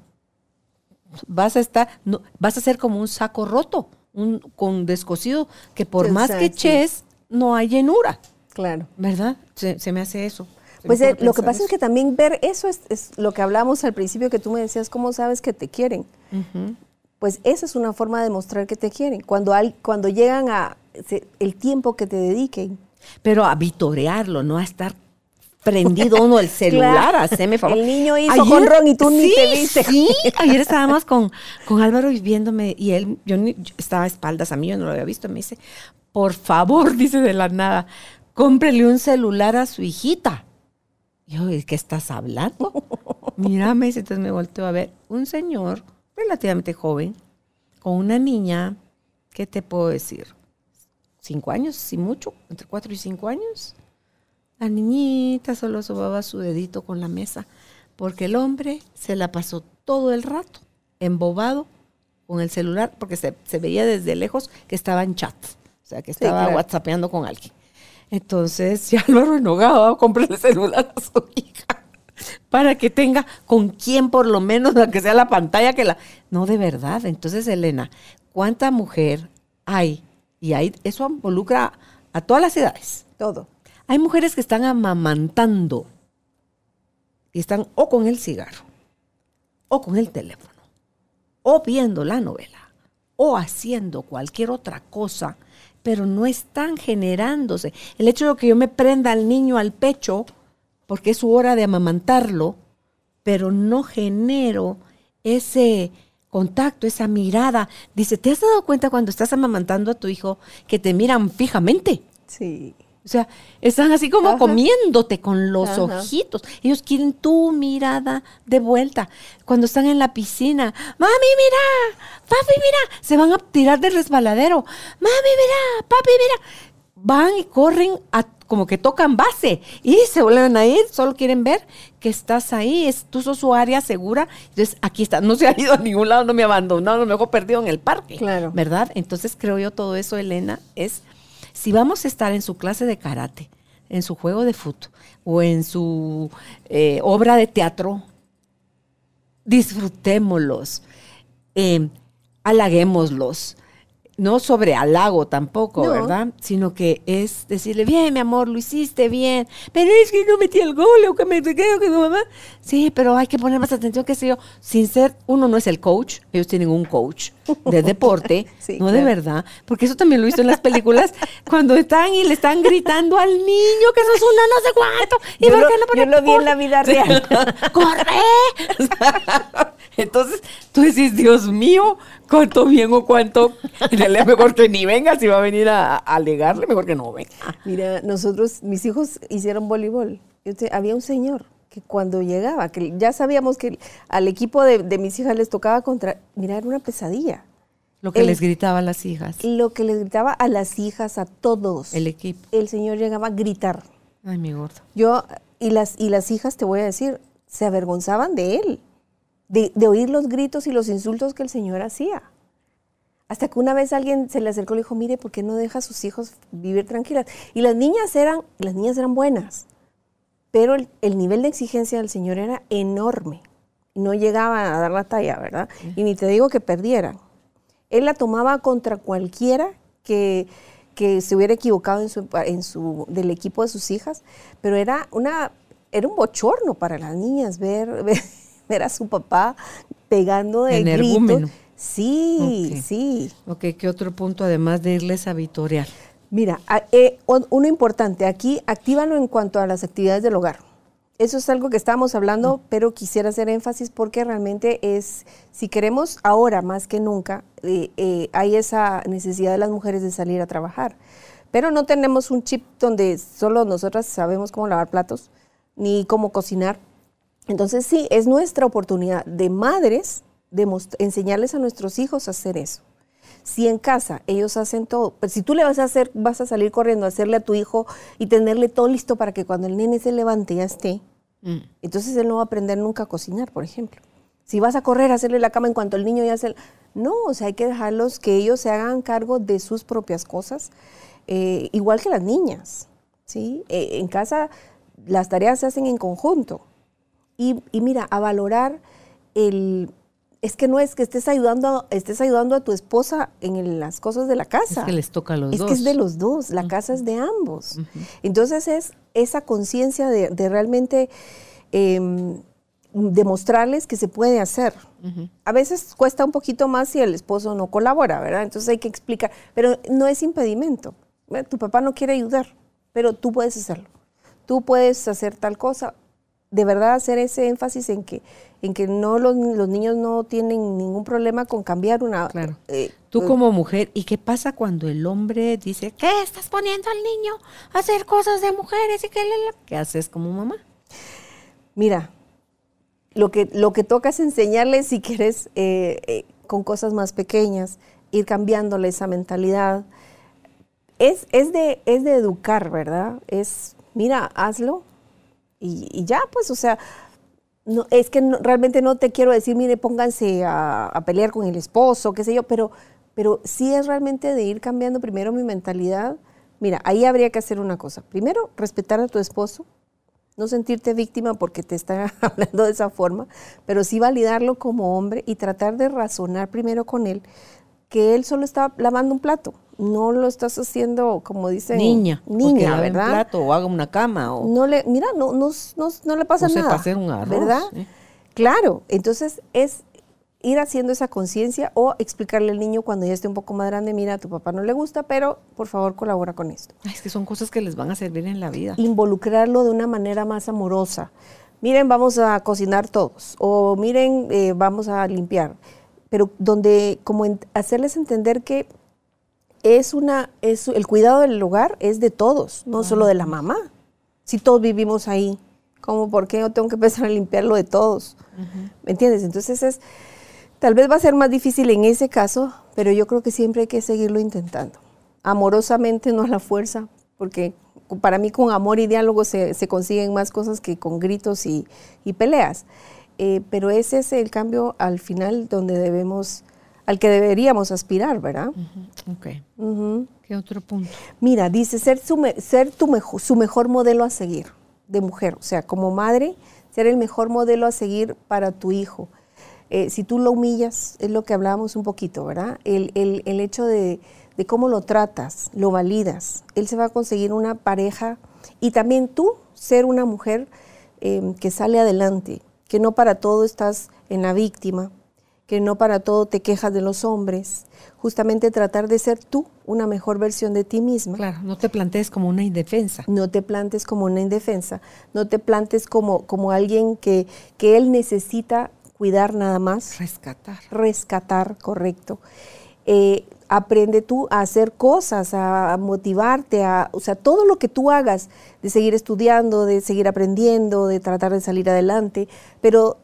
S2: vas a estar, no, vas a ser como un saco roto, un con descosido, que por más que
S3: sí.
S2: ches, no hay llenura,
S3: claro.
S2: ¿verdad? Se, se me hace eso. Se
S3: Pues eh, lo que pasa es que también ver eso es, es lo que hablamos al principio que tú me decías, ¿cómo sabes que te quieren? Pues esa es una forma de mostrar que te quieren. Cuando, al- cuando llegan a se- el tiempo que te dediquen.
S2: Pero a vitorearlo, no a estar prendido uno el <laughs> celular,
S3: Claro.
S2: haceme favor.
S3: El niño hizo jonrón y tú ni
S2: sí,
S3: te viste.
S2: Sí, ayer estábamos con, con Álvaro y viéndome y él, yo, ni- yo estaba a espaldas a mí, yo no lo había visto, me dice, por favor, <laughs> dice de la nada, cómprele un celular a su hijita. Y yo, ¿de qué estás hablando? <laughs> Mira, me dice, entonces me volteo a ver, un señor relativamente joven, con una niña, ¿qué te puedo decir? Cinco años, si mucho, entre cuatro y cinco años. La niñita solo sobaba su dedito con la mesa, porque el hombre se la pasó todo el rato embobado con el celular, porque se, se veía desde lejos que estaba en chat, o sea, que estaba
S3: claro.
S2: whatsappeando con alguien. Entonces, <laughs> ya lo enojado, compré el celular a su hija para que tenga con quién por lo menos, aunque sea la pantalla que la... No, de verdad. Entonces, Elena, ¿cuánta mujer hay? Y hay, eso involucra a todas las edades.
S3: Todo.
S2: Hay mujeres que están amamantando y están o con el cigarro, o con el teléfono, o viendo la novela, o haciendo cualquier otra cosa, pero no están generándose. El hecho de que yo me prenda al niño al pecho, porque es su hora de amamantarlo, pero no genero ese contacto, esa mirada. Dice, ¿te has dado cuenta cuando estás amamantando a tu hijo que te miran fijamente?
S3: Sí.
S2: O sea, están así como
S3: Ajá.
S2: comiéndote con los
S3: Ajá.
S2: ojitos. Ellos quieren tu mirada de vuelta. Cuando están en la piscina, mami, mira, papi, mira, se van a tirar del resbaladero. Mami, mira, papi, mira. Van y corren a- como que tocan base y se vuelven a ir, solo quieren ver que estás ahí, es, tú sos su área segura. Entonces, aquí está, no se ha ido a ningún lado, no me ha abandonado, no me dejó perdido en el parque.
S3: Claro.
S2: ¿Verdad? Entonces, creo yo todo eso, Elena, es si vamos a estar en su clase de karate, en su juego de fútbol o en su eh, obra de teatro, disfrutémoslos, eh, halaguémoslos. No sobre halago tampoco,
S3: No.
S2: ¿verdad? Sino que es decirle, bien, mi amor, lo hiciste bien, pero es que no metí el gol, o que me creo que mamá. Sí, pero hay que poner más atención, qué sé yo. Sin ser, uno no es el coach, ellos tienen un coach de deporte, <laughs>
S3: Sí,
S2: no de verdad, porque eso también lo he visto en las películas, <laughs> cuando están y le están gritando al niño que sos una no sé cuánto, y
S3: Yo
S2: por
S3: lo-
S2: qué no
S3: yo lo vi en la vida real. <laughs>
S2: ¡Corre! Entonces, tú decís, Dios mío, cuánto bien o cuánto. Realidad, mejor que ni venga, si va a venir a, a alegarle, mejor que no venga.
S3: Mira, nosotros, mis hijos hicieron voleibol. Yo te- había un señor que cuando llegaba, que ya sabíamos que al equipo de, de mis hijas les tocaba contra, mira, era una pesadilla.
S2: Lo que
S3: El-
S2: les gritaba a las hijas,
S3: Lo que les gritaba a las hijas, a todos.
S2: el
S3: El,
S2: equipo.
S3: señor llegaba a gritar.
S2: Ay, mi gordo.
S3: Yo, y las, y las hijas, te voy a decir, se avergonzaban de él, de, de oír los gritos y los insultos que el señor hacía. Hasta que una vez alguien se le acercó y le dijo, mire, ¿por qué no deja a sus hijos vivir tranquilas? Y las niñas eran, las niñas eran buenas, pero el, el nivel de exigencia del señor era enorme. No llegaban a dar la talla, ¿verdad? Y ni te digo que perdieran. Él la tomaba contra cualquiera que, que se hubiera equivocado en su, en su, del equipo de sus hijas, pero era, una, era un bochorno para las niñas ver, ver, ver a su papá pegando de gritos. Sí, sí.
S2: Ok, ¿qué otro punto además de irles a vitorear?
S3: Mira, eh, un- uno importante aquí, actívalo en cuanto a las actividades del hogar. Eso es algo que estábamos hablando, pero quisiera hacer énfasis porque realmente es, si queremos ahora más que nunca, eh, eh, hay esa necesidad de las mujeres de salir a trabajar. Pero no tenemos un chip donde solo nosotras sabemos cómo lavar platos ni cómo cocinar. Entonces sí, es nuestra oportunidad de madres de enseñarles a nuestros hijos a hacer eso. Si en casa ellos hacen todo, pues si tú le vas a hacer, vas a salir corriendo a hacerle a tu hijo y tenerle todo listo para que cuando el nene se levante ya esté,
S2: Mm.
S3: entonces él no va a aprender nunca a cocinar, por ejemplo. Si vas a correr a hacerle la cama en cuanto el niño ya se... No, o sea, hay que dejarlos que ellos se hagan cargo de sus propias cosas, eh, igual que las niñas, ¿sí? Eh, en casa las tareas se hacen en conjunto. Y, y mira, a valorar el... Es que no es que estés ayudando, estés ayudando a tu esposa en el- las cosas de la casa.
S2: Es que les toca a los
S3: Es
S2: dos.
S3: que es de los dos, la casa es de ambos. Entonces es esa conciencia de, de realmente em, demostrarles que se puede hacer. A veces cuesta un poquito más si el esposo no colabora, ¿verdad? Entonces hay que explicar, pero no es impedimento. Tu papá no quiere ayudar, pero tú puedes hacerlo. Tú puedes hacer tal cosa. De verdad hacer ese énfasis en que, en que no los, los niños no tienen ningún problema con cambiar una...
S2: Claro.
S3: eh,
S2: Tú
S3: eh,
S2: como mujer, ¿y qué pasa cuando el hombre dice, ¿qué estás poniendo al niño a hacer cosas de mujeres y qué le la-?" ¿Qué haces como mamá?
S3: Mira, lo que, lo que toca es enseñarles, si quieres, eh, eh, con cosas más pequeñas, ir cambiándole esa mentalidad. Es, es, de, es de educar, ¿verdad? Es, mira, hazlo y, ya, pues, o sea, es que realmente no te quiero decir, mire, pónganse a, a pelear con el esposo, qué sé yo, pero, pero sí es realmente de ir cambiando primero mi mentalidad. Mira, ahí habría que hacer una cosa. Primero, respetar a tu esposo, no sentirte víctima porque te está <laughs> hablando de esa forma, pero sí validarlo como hombre y tratar de razonar primero con él que él solo está lavando un plato, no lo estás haciendo como dicen
S2: Niña.
S3: niña,
S2: lave un
S3: ¿verdad?
S2: plato o haga una cama o...
S3: No le, mira, no, no, no, no le pasa
S2: O
S3: nada.
S2: hacer un arroz,
S3: ¿Verdad?
S2: ¿eh?
S3: Claro, entonces es ir haciendo esa conciencia o explicarle al niño cuando ya esté un poco más grande, mira, a tu papá no le gusta, pero por favor colabora con esto.
S2: Ay, es que son cosas que les van a servir en la vida.
S3: Involucrarlo de una manera más amorosa. Miren, vamos a cocinar todos, o miren, eh, vamos a limpiar, pero donde como en- hacerles entender que es una, es el cuidado del hogar es de todos, no solo de la mamá. Si todos vivimos ahí, ¿cómo por qué yo tengo que empezar a limpiarlo de todos? ¿Me entiendes? Entonces es, tal vez va a ser más difícil en ese caso, pero yo creo que siempre hay que seguirlo intentando. Amorosamente, no a la fuerza, porque para mí con amor y diálogo se, se consiguen más cosas que con gritos y, y peleas. Eh, pero ese es el cambio al final donde debemos, al que deberíamos aspirar, ¿verdad?
S2: Ok.
S3: Ujú.
S2: ¿Qué otro punto?
S3: Mira, dice ser, su, ser tu mejo- su mejor modelo a seguir de mujer. O sea, como madre, ser el mejor modelo a seguir para tu hijo. Eh, si tú lo humillas, es lo que hablábamos un poquito, ¿verdad? El, el- el hecho de, de cómo lo tratas, lo validas. Él se va a conseguir una pareja y también tú ser una mujer eh, que sale adelante, que no para todo estás en la víctima, que no para todo te quejas de los hombres. Justamente tratar de ser tú una mejor versión de ti misma.
S2: Claro, no te plantees como una indefensa.
S3: No te plantes como una indefensa, no te plantes como, como alguien que, que él necesita cuidar nada más,
S2: Rescatar.
S3: rescatar, correcto. Eh, aprende tú a hacer cosas, a, motivarte, a, o sea, todo lo que tú hagas, de seguir estudiando, de seguir aprendiendo, de tratar de salir adelante, pero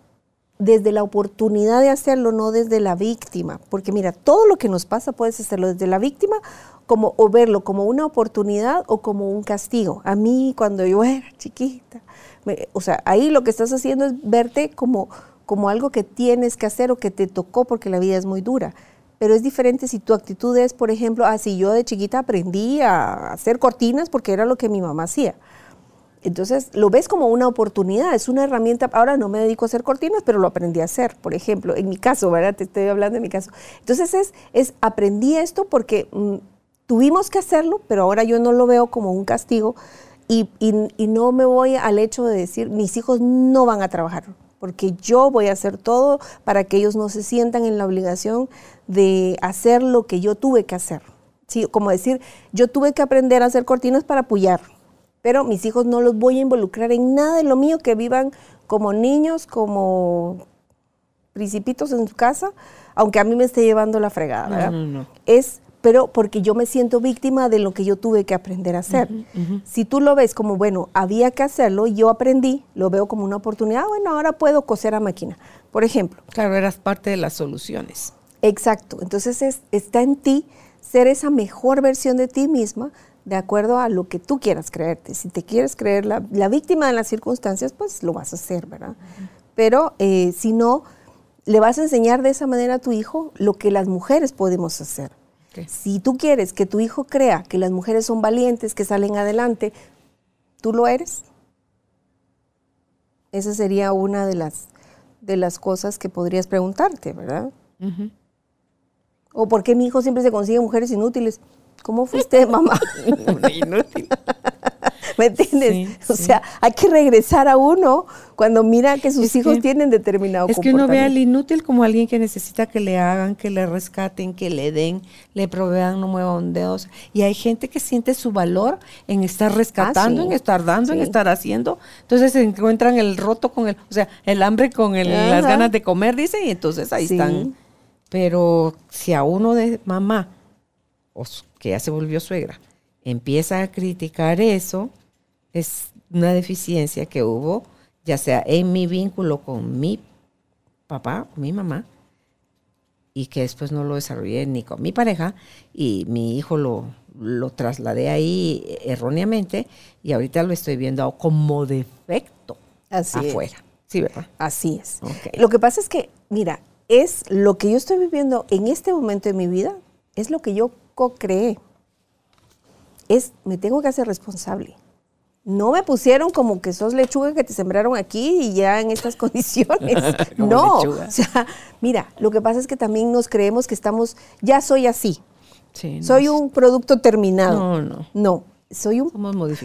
S3: desde la oportunidad de hacerlo, no desde la víctima. Porque mira, todo lo que nos pasa puedes hacerlo desde la víctima como, o verlo como una oportunidad o como un castigo. A mí cuando yo era chiquita, o sea, ahí lo que estás haciendo es verte como, como algo que tienes que hacer o que te tocó porque la vida es muy dura. Pero es diferente si tu actitud es, por ejemplo, así yo de chiquita aprendí a hacer cortinas porque era lo que mi mamá hacía. Entonces lo ves como una oportunidad, es una herramienta. Ahora no me dedico a hacer cortinas, pero lo aprendí a hacer, por ejemplo, en mi caso, ¿verdad? Te estoy hablando de mi caso. Entonces es, es aprendí esto porque mm, tuvimos que hacerlo, pero ahora yo no lo veo como un castigo. Y no me voy al hecho de decir, mis hijos no van a trabajar, porque yo voy a hacer todo para que ellos no se sientan en la obligación de hacer lo que yo tuve que hacer. Sí, como decir, yo tuve que aprender a hacer cortinas para apoyar, pero mis hijos no los voy a involucrar en nada de lo mío, que vivan como niños, como principitos en su casa, aunque a mí me esté llevando la fregada, ¿verdad?
S2: no, no.
S3: Es, pero porque yo me siento víctima de lo que yo tuve que aprender a hacer. Si tú lo ves como, bueno, había que hacerlo, yo aprendí, lo veo como una oportunidad, bueno, ahora puedo coser a máquina, por ejemplo.
S2: Claro, eras parte de las soluciones.
S3: Exacto. Entonces es- está en ti ser esa mejor versión de ti misma de acuerdo a lo que tú quieras creerte. Si te quieres creer la, la víctima de las circunstancias, pues lo vas a hacer, ¿verdad? Pero eh, si no, le vas a enseñar de esa manera a tu hijo lo que las mujeres podemos hacer. Si tú quieres que tu hijo crea que las mujeres son valientes, que salen adelante, ¿tú lo eres? Esa sería una de las, de las cosas que podrías preguntarte, ¿verdad? ¿O por qué mi hijo siempre se consigue mujeres inútiles? ¿Cómo fuiste <laughs> mamá?
S2: Inútil. <laughs>
S3: ¿Me entiendes?
S2: Sí,
S3: o
S2: sí.
S3: sea, hay que regresar a uno cuando mira que sus
S2: Es
S3: hijos
S2: que-
S3: tienen determinado
S2: Es que uno ve al inútil como alguien que necesita que le hagan, que le rescaten, que le den, le provean, no muevan dedos. Y hay gente que siente su valor en estar rescatando,
S3: Ah, sí.
S2: en estar dando, en estar haciendo. Entonces se encuentran el roto con el, o sea, el hambre con el- las ganas de comer, dicen, y entonces ahí están. Pero si a uno de mamá, que ya se volvió suegra, empieza a criticar eso, es una deficiencia que hubo, ya sea en mi vínculo con mi papá, mi mamá, y que después no lo desarrollé ni con mi pareja, y mi hijo lo, lo trasladé ahí erróneamente, y ahorita lo estoy viendo como defecto
S3: Así es.
S2: afuera. Sí, ¿verdad?
S3: Así es. Lo que pasa es que, mira, es lo que yo estoy viviendo en este momento de mi vida, es lo que yo co-creé. Es, me tengo que hacer responsable. No me pusieron como que sos lechuga que te sembraron aquí y ya en estas <laughs> condiciones. <laughs> No,
S2: lechuga.
S3: o sea, mira, lo que pasa es que también nos creemos que estamos, ya soy así,
S2: Sí, no,
S3: soy un producto terminado.
S2: No, no.
S3: No, soy un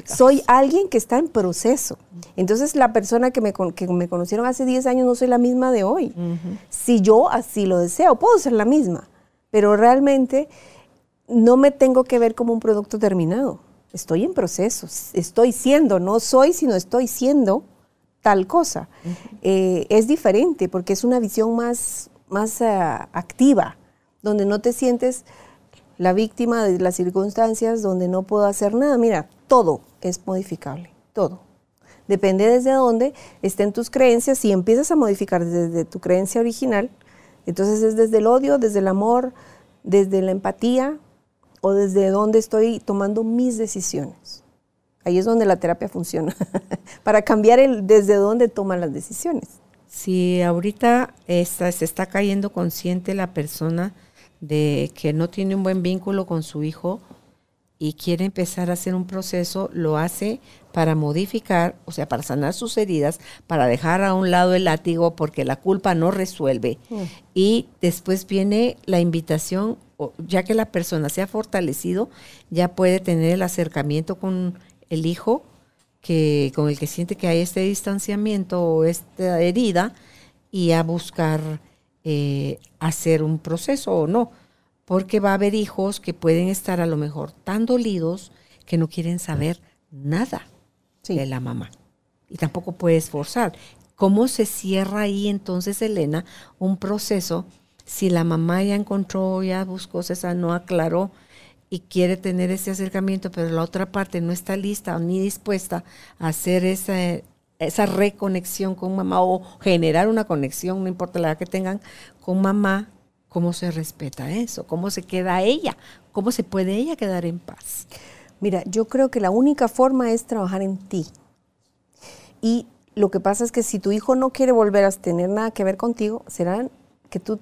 S3: soy alguien que está en proceso. Entonces, la persona que me, que me conocieron hace 10 años no soy la misma de hoy. Si yo así lo deseo, puedo ser la misma, pero realmente no me tengo que ver como un producto terminado. Estoy en proceso, estoy siendo, no soy, sino estoy siendo tal cosa. Eh, es diferente porque es una visión más, más ah, activa, donde no te sientes la víctima de las circunstancias, donde no puedo hacer nada. Mira, todo es modificable, todo. Depende desde dónde estén tus creencias. Si empiezas a modificar desde tu creencia original, entonces es desde el odio, desde el amor, desde la empatía o desde dónde estoy tomando mis decisiones. Ahí es donde la terapia funciona, <laughs> para cambiar el desde dónde toman las decisiones.
S2: Si ahorita está- se está cayendo consciente la persona de que no tiene un buen vínculo con su hijo y quiere empezar a hacer un proceso, lo hace para modificar, o sea, para sanar sus heridas, para dejar a un lado el látigo porque la culpa no resuelve. Y después viene la invitación, ya que la persona se ha fortalecido, ya puede tener el acercamiento con el hijo que con el que siente que hay este distanciamiento o esta herida y a buscar eh, hacer un proceso o no, porque va a haber hijos que pueden estar a lo mejor tan dolidos que no quieren saber nada
S3: Sí.
S2: de la mamá y tampoco puedes forzar. ¿Cómo se cierra ahí entonces, Elena, un proceso si la mamá ya encontró, ya buscó, se no aclaró y quiere tener ese acercamiento, pero la otra parte no está lista ni dispuesta a hacer esa, esa reconexión con mamá o generar una conexión, no importa la edad que tengan, con mamá? ¿Cómo se respeta eso? ¿Cómo se queda ella? ¿Cómo se puede ella quedar en paz?
S3: Mira, yo creo que la única forma es trabajar en ti. Y lo que pasa es que si tu hijo no quiere volver a tener nada que ver contigo, será que tú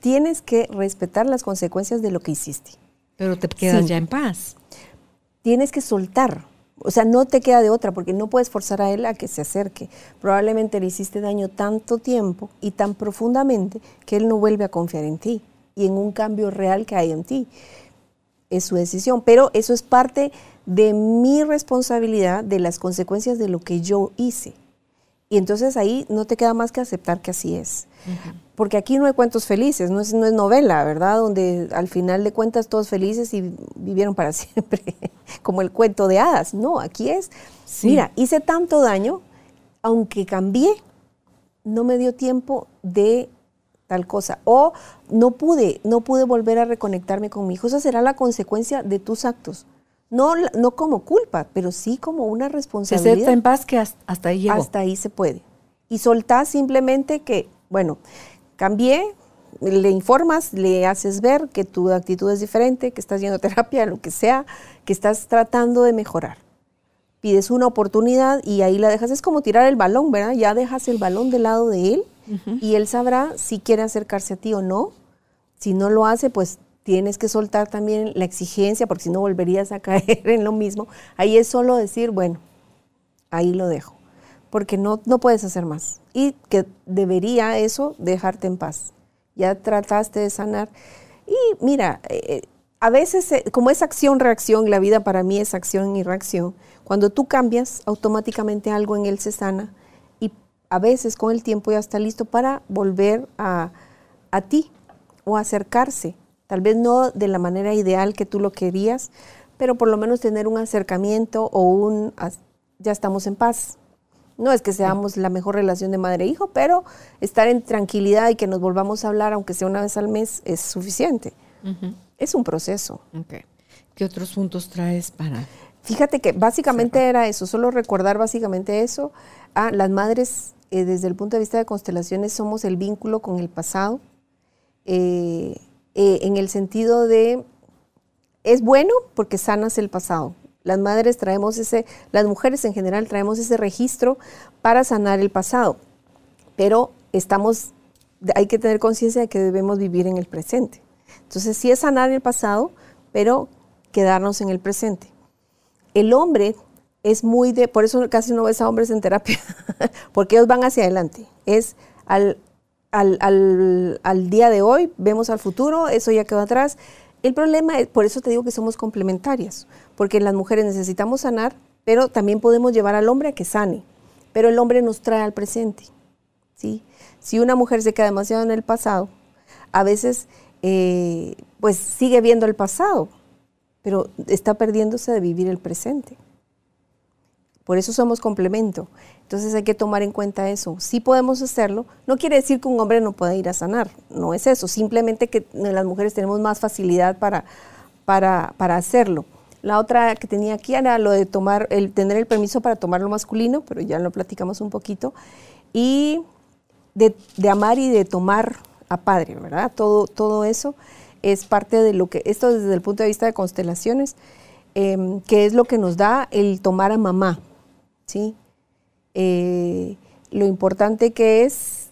S3: tienes que respetar las consecuencias de lo que hiciste.
S2: Pero te quedas
S3: Sí.
S2: ya en paz.
S3: Tienes que soltar. O sea, no te queda de otra porque no puedes forzar a él a que se acerque. Probablemente le hiciste daño tanto tiempo y tan profundamente que él no vuelve a confiar en ti y en un cambio real que hay en ti. Es su decisión, pero eso es parte de mi responsabilidad, de las consecuencias de lo que yo hice. Y entonces ahí no te queda más que aceptar que así es. Porque aquí no hay cuentos felices, no es, no es novela, ¿verdad? Donde al final de cuentas todos felices y vivieron para <laughs> siempre, como el cuento de hadas. No, aquí es, mira, hice tanto daño, aunque cambié, no me dio tiempo de tal cosa. O no pude, no pude volver a reconectarme con mi hijo. Esa será la consecuencia de tus actos. No, no como culpa, pero sí como una responsabilidad. Se
S2: acepta en paz que hasta, ahí llegó.
S3: Hasta ahí se puede. Y soltás simplemente que, bueno, cambié, le informas, le haces ver que tu actitud es diferente, que estás yendo a terapia, lo que sea, que estás tratando de mejorar. Pides una oportunidad y ahí la dejas. Es como tirar el balón, ¿verdad? Ya dejas el balón del lado de él y él sabrá si quiere acercarse a ti o no. Si no lo hace, pues tienes que soltar también la exigencia, porque si no volverías a <laughs> caer en lo mismo. Ahí es solo decir, bueno, ahí lo dejo, porque no, no puedes hacer más. Y que debería eso dejarte en paz. Ya trataste de sanar. Y mira, eh, a veces, eh, como es acción-reacción, la vida para mí es acción y reacción, cuando tú cambias, automáticamente algo en él se sana y a veces con el tiempo ya está listo para volver a, a ti o acercarse Tal vez no de la manera ideal que tú lo querías, pero por lo menos tener un acercamiento o un ya estamos en paz. No es que seamos la mejor relación de madre-hijo, e pero estar en tranquilidad y que nos volvamos a hablar, aunque sea una vez al mes, es suficiente. Es un proceso.
S2: ¿Qué otros puntos traes para...?
S3: Fíjate que básicamente era eso, solo recordar básicamente eso. Ah, las madres, eh, desde el punto de vista de constelaciones, somos el vínculo con el pasado. Eh, eh, en el sentido de, es bueno porque sanas el pasado. Las madres traemos ese, las mujeres en general traemos ese registro para sanar el pasado, pero estamos, hay que tener conciencia de que debemos vivir en el presente. Entonces sí es sanar el pasado, pero quedarnos en el presente. El hombre es muy de, por eso casi no ves a hombres en terapia, <laughs> porque ellos van hacia adelante. Es al al, al, día de hoy, vemos al futuro, eso ya quedó atrás. El problema es, por eso te digo que somos complementarias, porque las mujeres necesitamos sanar, pero también podemos llevar al hombre a que sane, pero el hombre nos trae al presente. ¿sí? Si una mujer se queda demasiado en el pasado, a veces eh, pues sigue viendo el pasado, pero está perdiéndose de vivir el presente. Por eso somos complemento. Entonces hay que tomar en cuenta eso. Sí podemos hacerlo. No quiere decir que un hombre no pueda ir a sanar. No es eso. Simplemente que las mujeres tenemos más facilidad para, para, para hacerlo. La otra que tenía aquí era lo de tomar, el tener el permiso para tomar lo masculino, pero ya lo platicamos un poquito. Y de, amar y de tomar a padre, ¿verdad? Todo, todo eso es parte de lo que, esto desde el punto de vista de constelaciones, em, que es lo que nos da el tomar a mamá, ¿sí? Eh, lo importante que es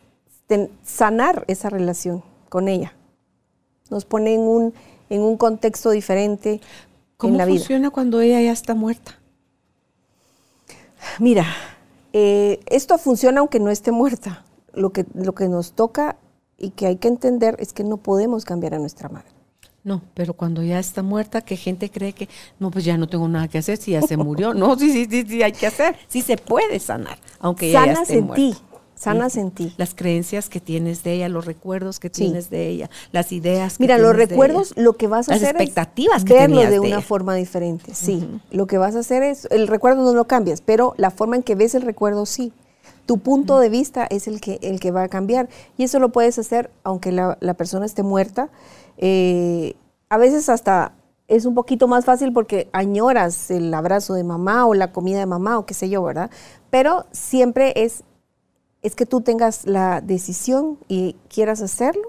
S3: sanar esa relación con ella. Nos pone en un, en un contexto diferente en la vida.
S2: ¿Cómo funciona cuando ella ya está muerta?
S3: Mira, eh, esto funciona aunque no esté muerta. Lo que, lo que nos toca y que hay que entender es que no podemos cambiar a nuestra madre.
S2: No, pero cuando ya está muerta, que gente cree que, no, pues ya no tengo nada que hacer si ya se murió. No, sí, sí, sí, sí, hay que hacer. Sí se puede sanar, aunque ya esté en ti.
S3: Sanas en ti.
S2: Las creencias que tienes de ella, los recuerdos que tienes de ella, las ideas
S3: que
S2: Mira,
S3: los recuerdos, lo que vas a hacer
S2: expectativas
S3: es
S2: que
S3: verlo de, una forma diferente. Sí, lo que vas a hacer es, el recuerdo no lo cambias, pero la forma en que ves el recuerdo sí. Tu punto de vista es el que, el que va a cambiar. Y eso lo puedes hacer aunque la, la persona esté muerta. Eh, a veces hasta es un poquito más fácil porque añoras el abrazo de mamá o la comida de mamá o qué sé yo, ¿verdad? Pero siempre es, es que tú tengas la decisión y quieras hacerlo,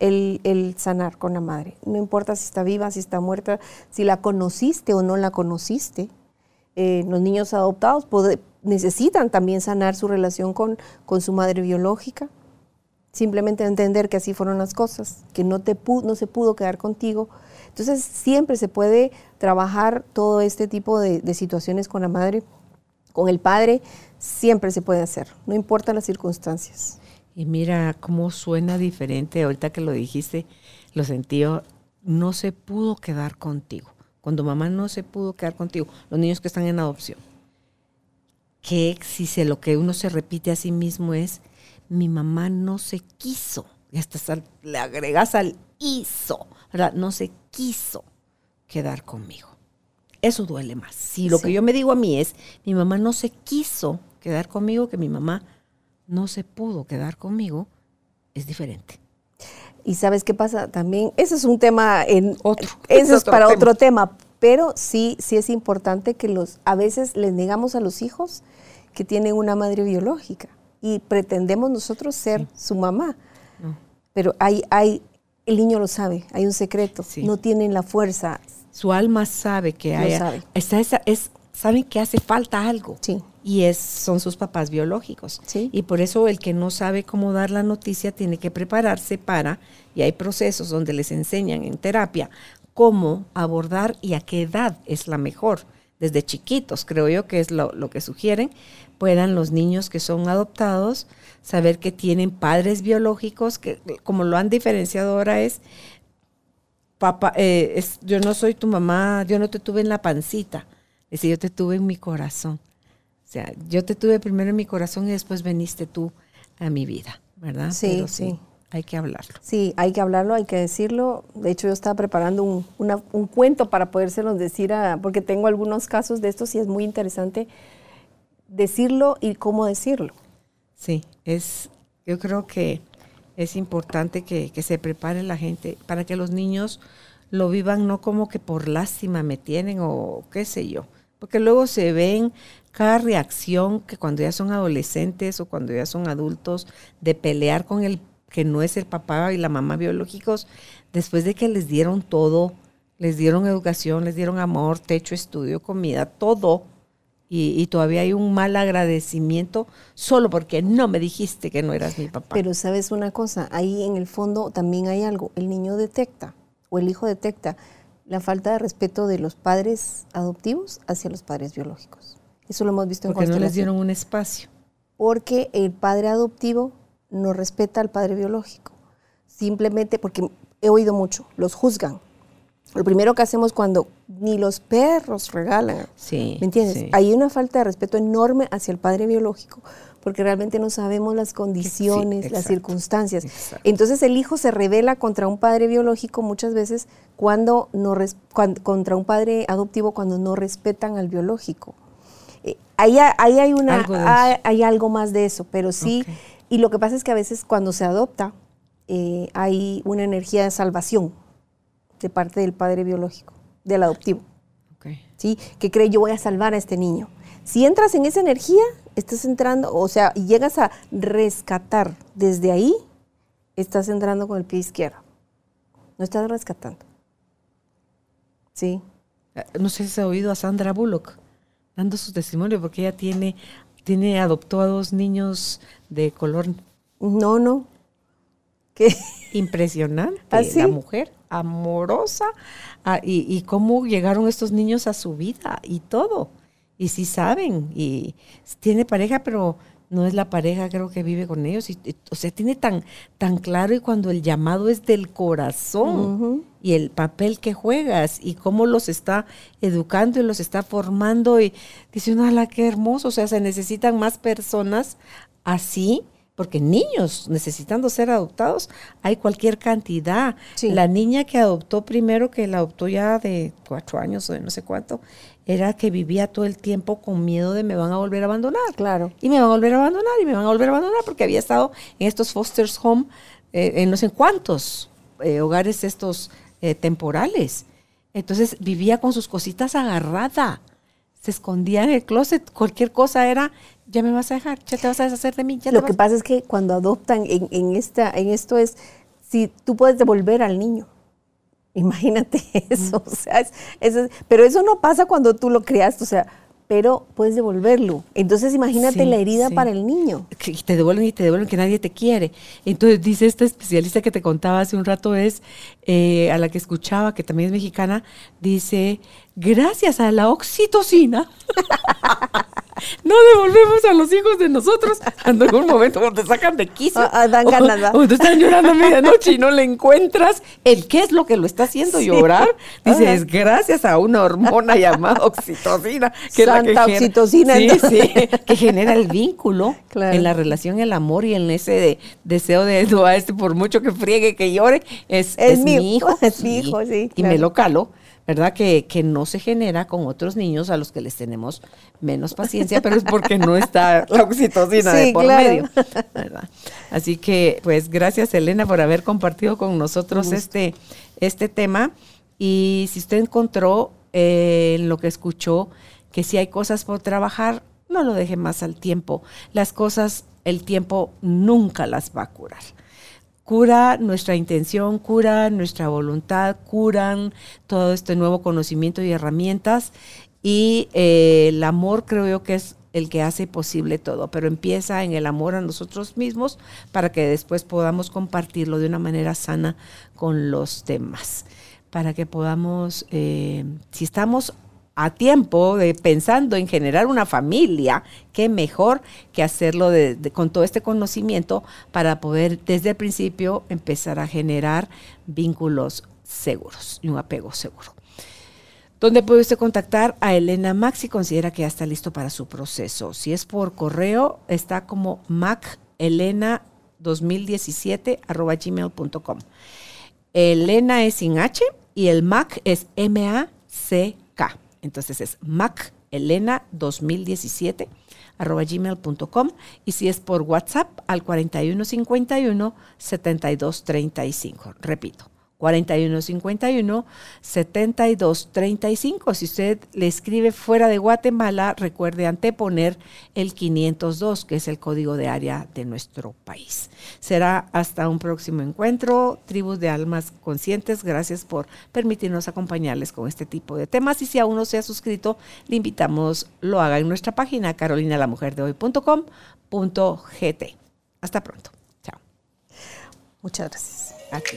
S3: el, sanar con la madre. No importa si está viva, si está muerta, si la conociste o no la conociste. Eh, los niños adoptados necesitan también sanar su relación con, con su madre biológica simplemente entender que así fueron las cosas, que no, te no se pudo quedar contigo. Entonces siempre se puede trabajar todo este tipo de, situaciones con la madre, con el padre, siempre se puede hacer, no importa las circunstancias.
S2: Y mira cómo suena diferente, ahorita que lo dijiste, lo sentí, no se pudo quedar contigo cuando mamá no se pudo quedar contigo, los niños que están en adopción, que si se, lo que uno se repite a sí mismo es, mi mamá no se quiso, y hasta le agregas al hizo, ¿verdad? No se quiso quedar conmigo. Eso duele más. Si lo que yo me digo a mí es, mi mamá no se quiso quedar conmigo, que mi mamá no se pudo quedar conmigo, es diferente.
S3: Y sabes qué pasa también, ese es un tema en otro. Eso es, para otro tema, pero sí, sí es importante que los, a veces les negamos a los hijos que tienen una madre biológica y pretendemos nosotros ser su mamá. Pero hay, hay, el niño lo sabe, hay un secreto, no tienen la fuerza.
S2: Su alma sabe que hay, está esa, es, saben que hace falta algo.
S3: Sí
S2: y es, son sus papás biológicos. Y por eso el que no sabe cómo dar la noticia tiene que prepararse para, y hay procesos donde les enseñan en terapia cómo abordar y a qué edad es la mejor. Desde chiquitos, creo yo que es lo, que sugieren, puedan los niños que son adoptados saber que tienen padres biológicos, que como lo han diferenciado ahora es, papá, eh, es, yo no soy tu mamá, yo no te tuve en la pancita, es decir, yo te tuve en mi corazón. O sea, yo te tuve primero en mi corazón y después veniste tú a mi vida, ¿verdad?
S3: Sí, sí.
S2: Hay que hablarlo.
S3: Sí, hay que hablarlo, hay que decirlo. De hecho, yo estaba preparando un, un cuento para podérselos decir, a, porque tengo algunos casos de estos y es muy interesante decirlo y cómo decirlo.
S2: Sí, es, yo creo que es importante que, que, se prepare la gente para que los niños lo vivan no como que por lástima me tienen o qué sé yo, porque luego se ven cada reacción que cuando ya son adolescentes o cuando ya son adultos de pelear con el que no es el papá y la mamá biológicos, después de que les dieron todo, les dieron educación, les dieron amor, techo, estudio, comida, todo, y, todavía hay un mal agradecimiento solo porque no me dijiste que no eras mi papá.
S3: Pero sabes una cosa, ahí en el fondo también hay algo, el niño detecta o el hijo detecta la falta de respeto de los padres adoptivos hacia los padres biológicos. Eso lo hemos visto
S2: en
S3: Porque
S2: no les dieron un espacio.
S3: Porque el padre adoptivo no respeta al padre biológico. Simplemente porque he oído mucho, los juzgan. Lo primero que hacemos cuando ni los perros regalan.
S2: Sí,
S3: ¿Me entiendes? Hay una falta de respeto enorme hacia el padre biológico porque realmente no sabemos las condiciones, las circunstancias. Entonces el hijo se revela contra un padre biológico muchas veces cuando no contra un padre adoptivo cuando no respetan al biológico ahí, hay, una, algo hay, algo más de eso, pero sí, y lo que pasa es que a veces cuando se adopta eh, hay una energía de salvación de parte del padre biológico, del adoptivo, ¿sí? que cree yo voy a salvar a este niño. Si entras en esa energía, estás entrando, o sea, y llegas a rescatar desde ahí, estás entrando con el pie izquierdo. No estás rescatando. Sí.
S2: Eh, no sé si se ha oído a Sandra Bullock dando su testimonio porque ella tiene, tiene, adoptó a dos niños de color.
S3: No, no. ¿Qué?
S2: Impresionante. ¿Ah, la mujer amorosa ah, y, y, cómo llegaron estos niños a su vida y todo. Y sí saben, y tiene pareja, pero no es la pareja, creo que vive con ellos. Y, o sea, tiene tan, tan claro y cuando el llamado es del corazón y el papel que juegas y cómo los está educando y los está formando. Y dice, la qué hermoso. O sea, se necesitan más personas así porque niños necesitando ser adoptados hay cualquier cantidad. La niña que adoptó primero, que la adoptó ya de cuatro años o de no sé cuánto, era que vivía todo el tiempo con miedo de me van a volver a abandonar.
S3: Claro.
S2: Y me van a volver a abandonar y me van a volver a abandonar porque había estado en estos foster's home, eh, en no sé cuántos eh, hogares estos eh, temporales. Entonces vivía con sus cositas agarrada se escondía en el closet, cualquier cosa era, ya me vas a dejar, ya te vas a deshacer de mí.
S3: Lo que pasa es que cuando adoptan en, esta, en esto es, si tú puedes devolver al niño, imagínate <laughs> eso, o sea, pero eso no pasa cuando tú lo creaste, o sea, pero puedes devolverlo. Entonces imagínate la herida para el niño.
S2: Que te devuelven y te devuelven que nadie te quiere. Entonces dice esta especialista que te contaba hace un rato es, eh, a la que escuchaba, que también es mexicana, dice, gracias a la oxitocina. <laughs> no devolvemos a los hijos de nosotros. En un momento cuando te sacan de quicio.
S3: Ah, ah, dan
S2: o-
S3: ganas, ¿va?
S2: O, te están llorando a medianoche y no le encuentras el qué es lo que lo está haciendo
S3: Sí.
S2: llorar.
S3: Ajá.
S2: Dices, gracias a una hormona llamada oxitocina. Que es la que
S3: Santa
S2: genera-
S3: oxitocina,
S2: Sí, sí, que genera el vínculo <laughs>
S3: Claro.
S2: en la relación, el amor y en ese de- deseo de a este por mucho que friegue, que llore, es,
S3: Es
S2: es
S3: mi-
S2: mi hijo. <laughs>
S3: es mi hijo, sí,
S2: Y me lo calo, ¿verdad? Que, que no se genera con otros niños a los que les tenemos menos paciencia, pero es porque no está la oxitocina
S3: Sí,
S2: de por
S3: claro.
S2: medio. ¿verdad? Así que, pues, gracias, Elena, por haber compartido con nosotros este, este tema. Y si usted encontró eh, en lo que escuchó que si hay cosas por trabajar, no lo deje más al tiempo. Las cosas, el tiempo nunca las va a curar cura nuestra intención, cura nuestra voluntad, curan todo este nuevo conocimiento y herramientas. Y eh, el amor creo yo que es el que hace posible todo, pero empieza en el amor a nosotros mismos para que después podamos compartirlo de una manera sana con los demás, para que podamos, eh, si estamos a tiempo de pensando en generar una familia, qué mejor que hacerlo con todo este conocimiento para poder desde el principio empezar a generar vínculos seguros y un apego seguro. ¿Dónde puede usted contactar a Elena Max si considera que ya está listo para su proceso? Si es por correo, está como macelena2017 arroba gmail.com. Elena es sin H y el Mac es M-A-C-K. Entonces es Mac Elena 2017 arroba gmail.com y si es por WhatsApp al 4151 7235. Repito, 4151 7235. Si usted le escribe fuera de Guatemala, recuerde anteponer el 502, que es el código de área de nuestro país. Será hasta un próximo encuentro. Tribus de Almas Conscientes, gracias por permitirnos acompañarles con este tipo de temas. Y si aún no se ha suscrito, le invitamos lo haga en nuestra página carolinalamujerdehoy.com.gt. Hasta pronto. Chao.
S3: Muchas gracias.
S2: Aquí.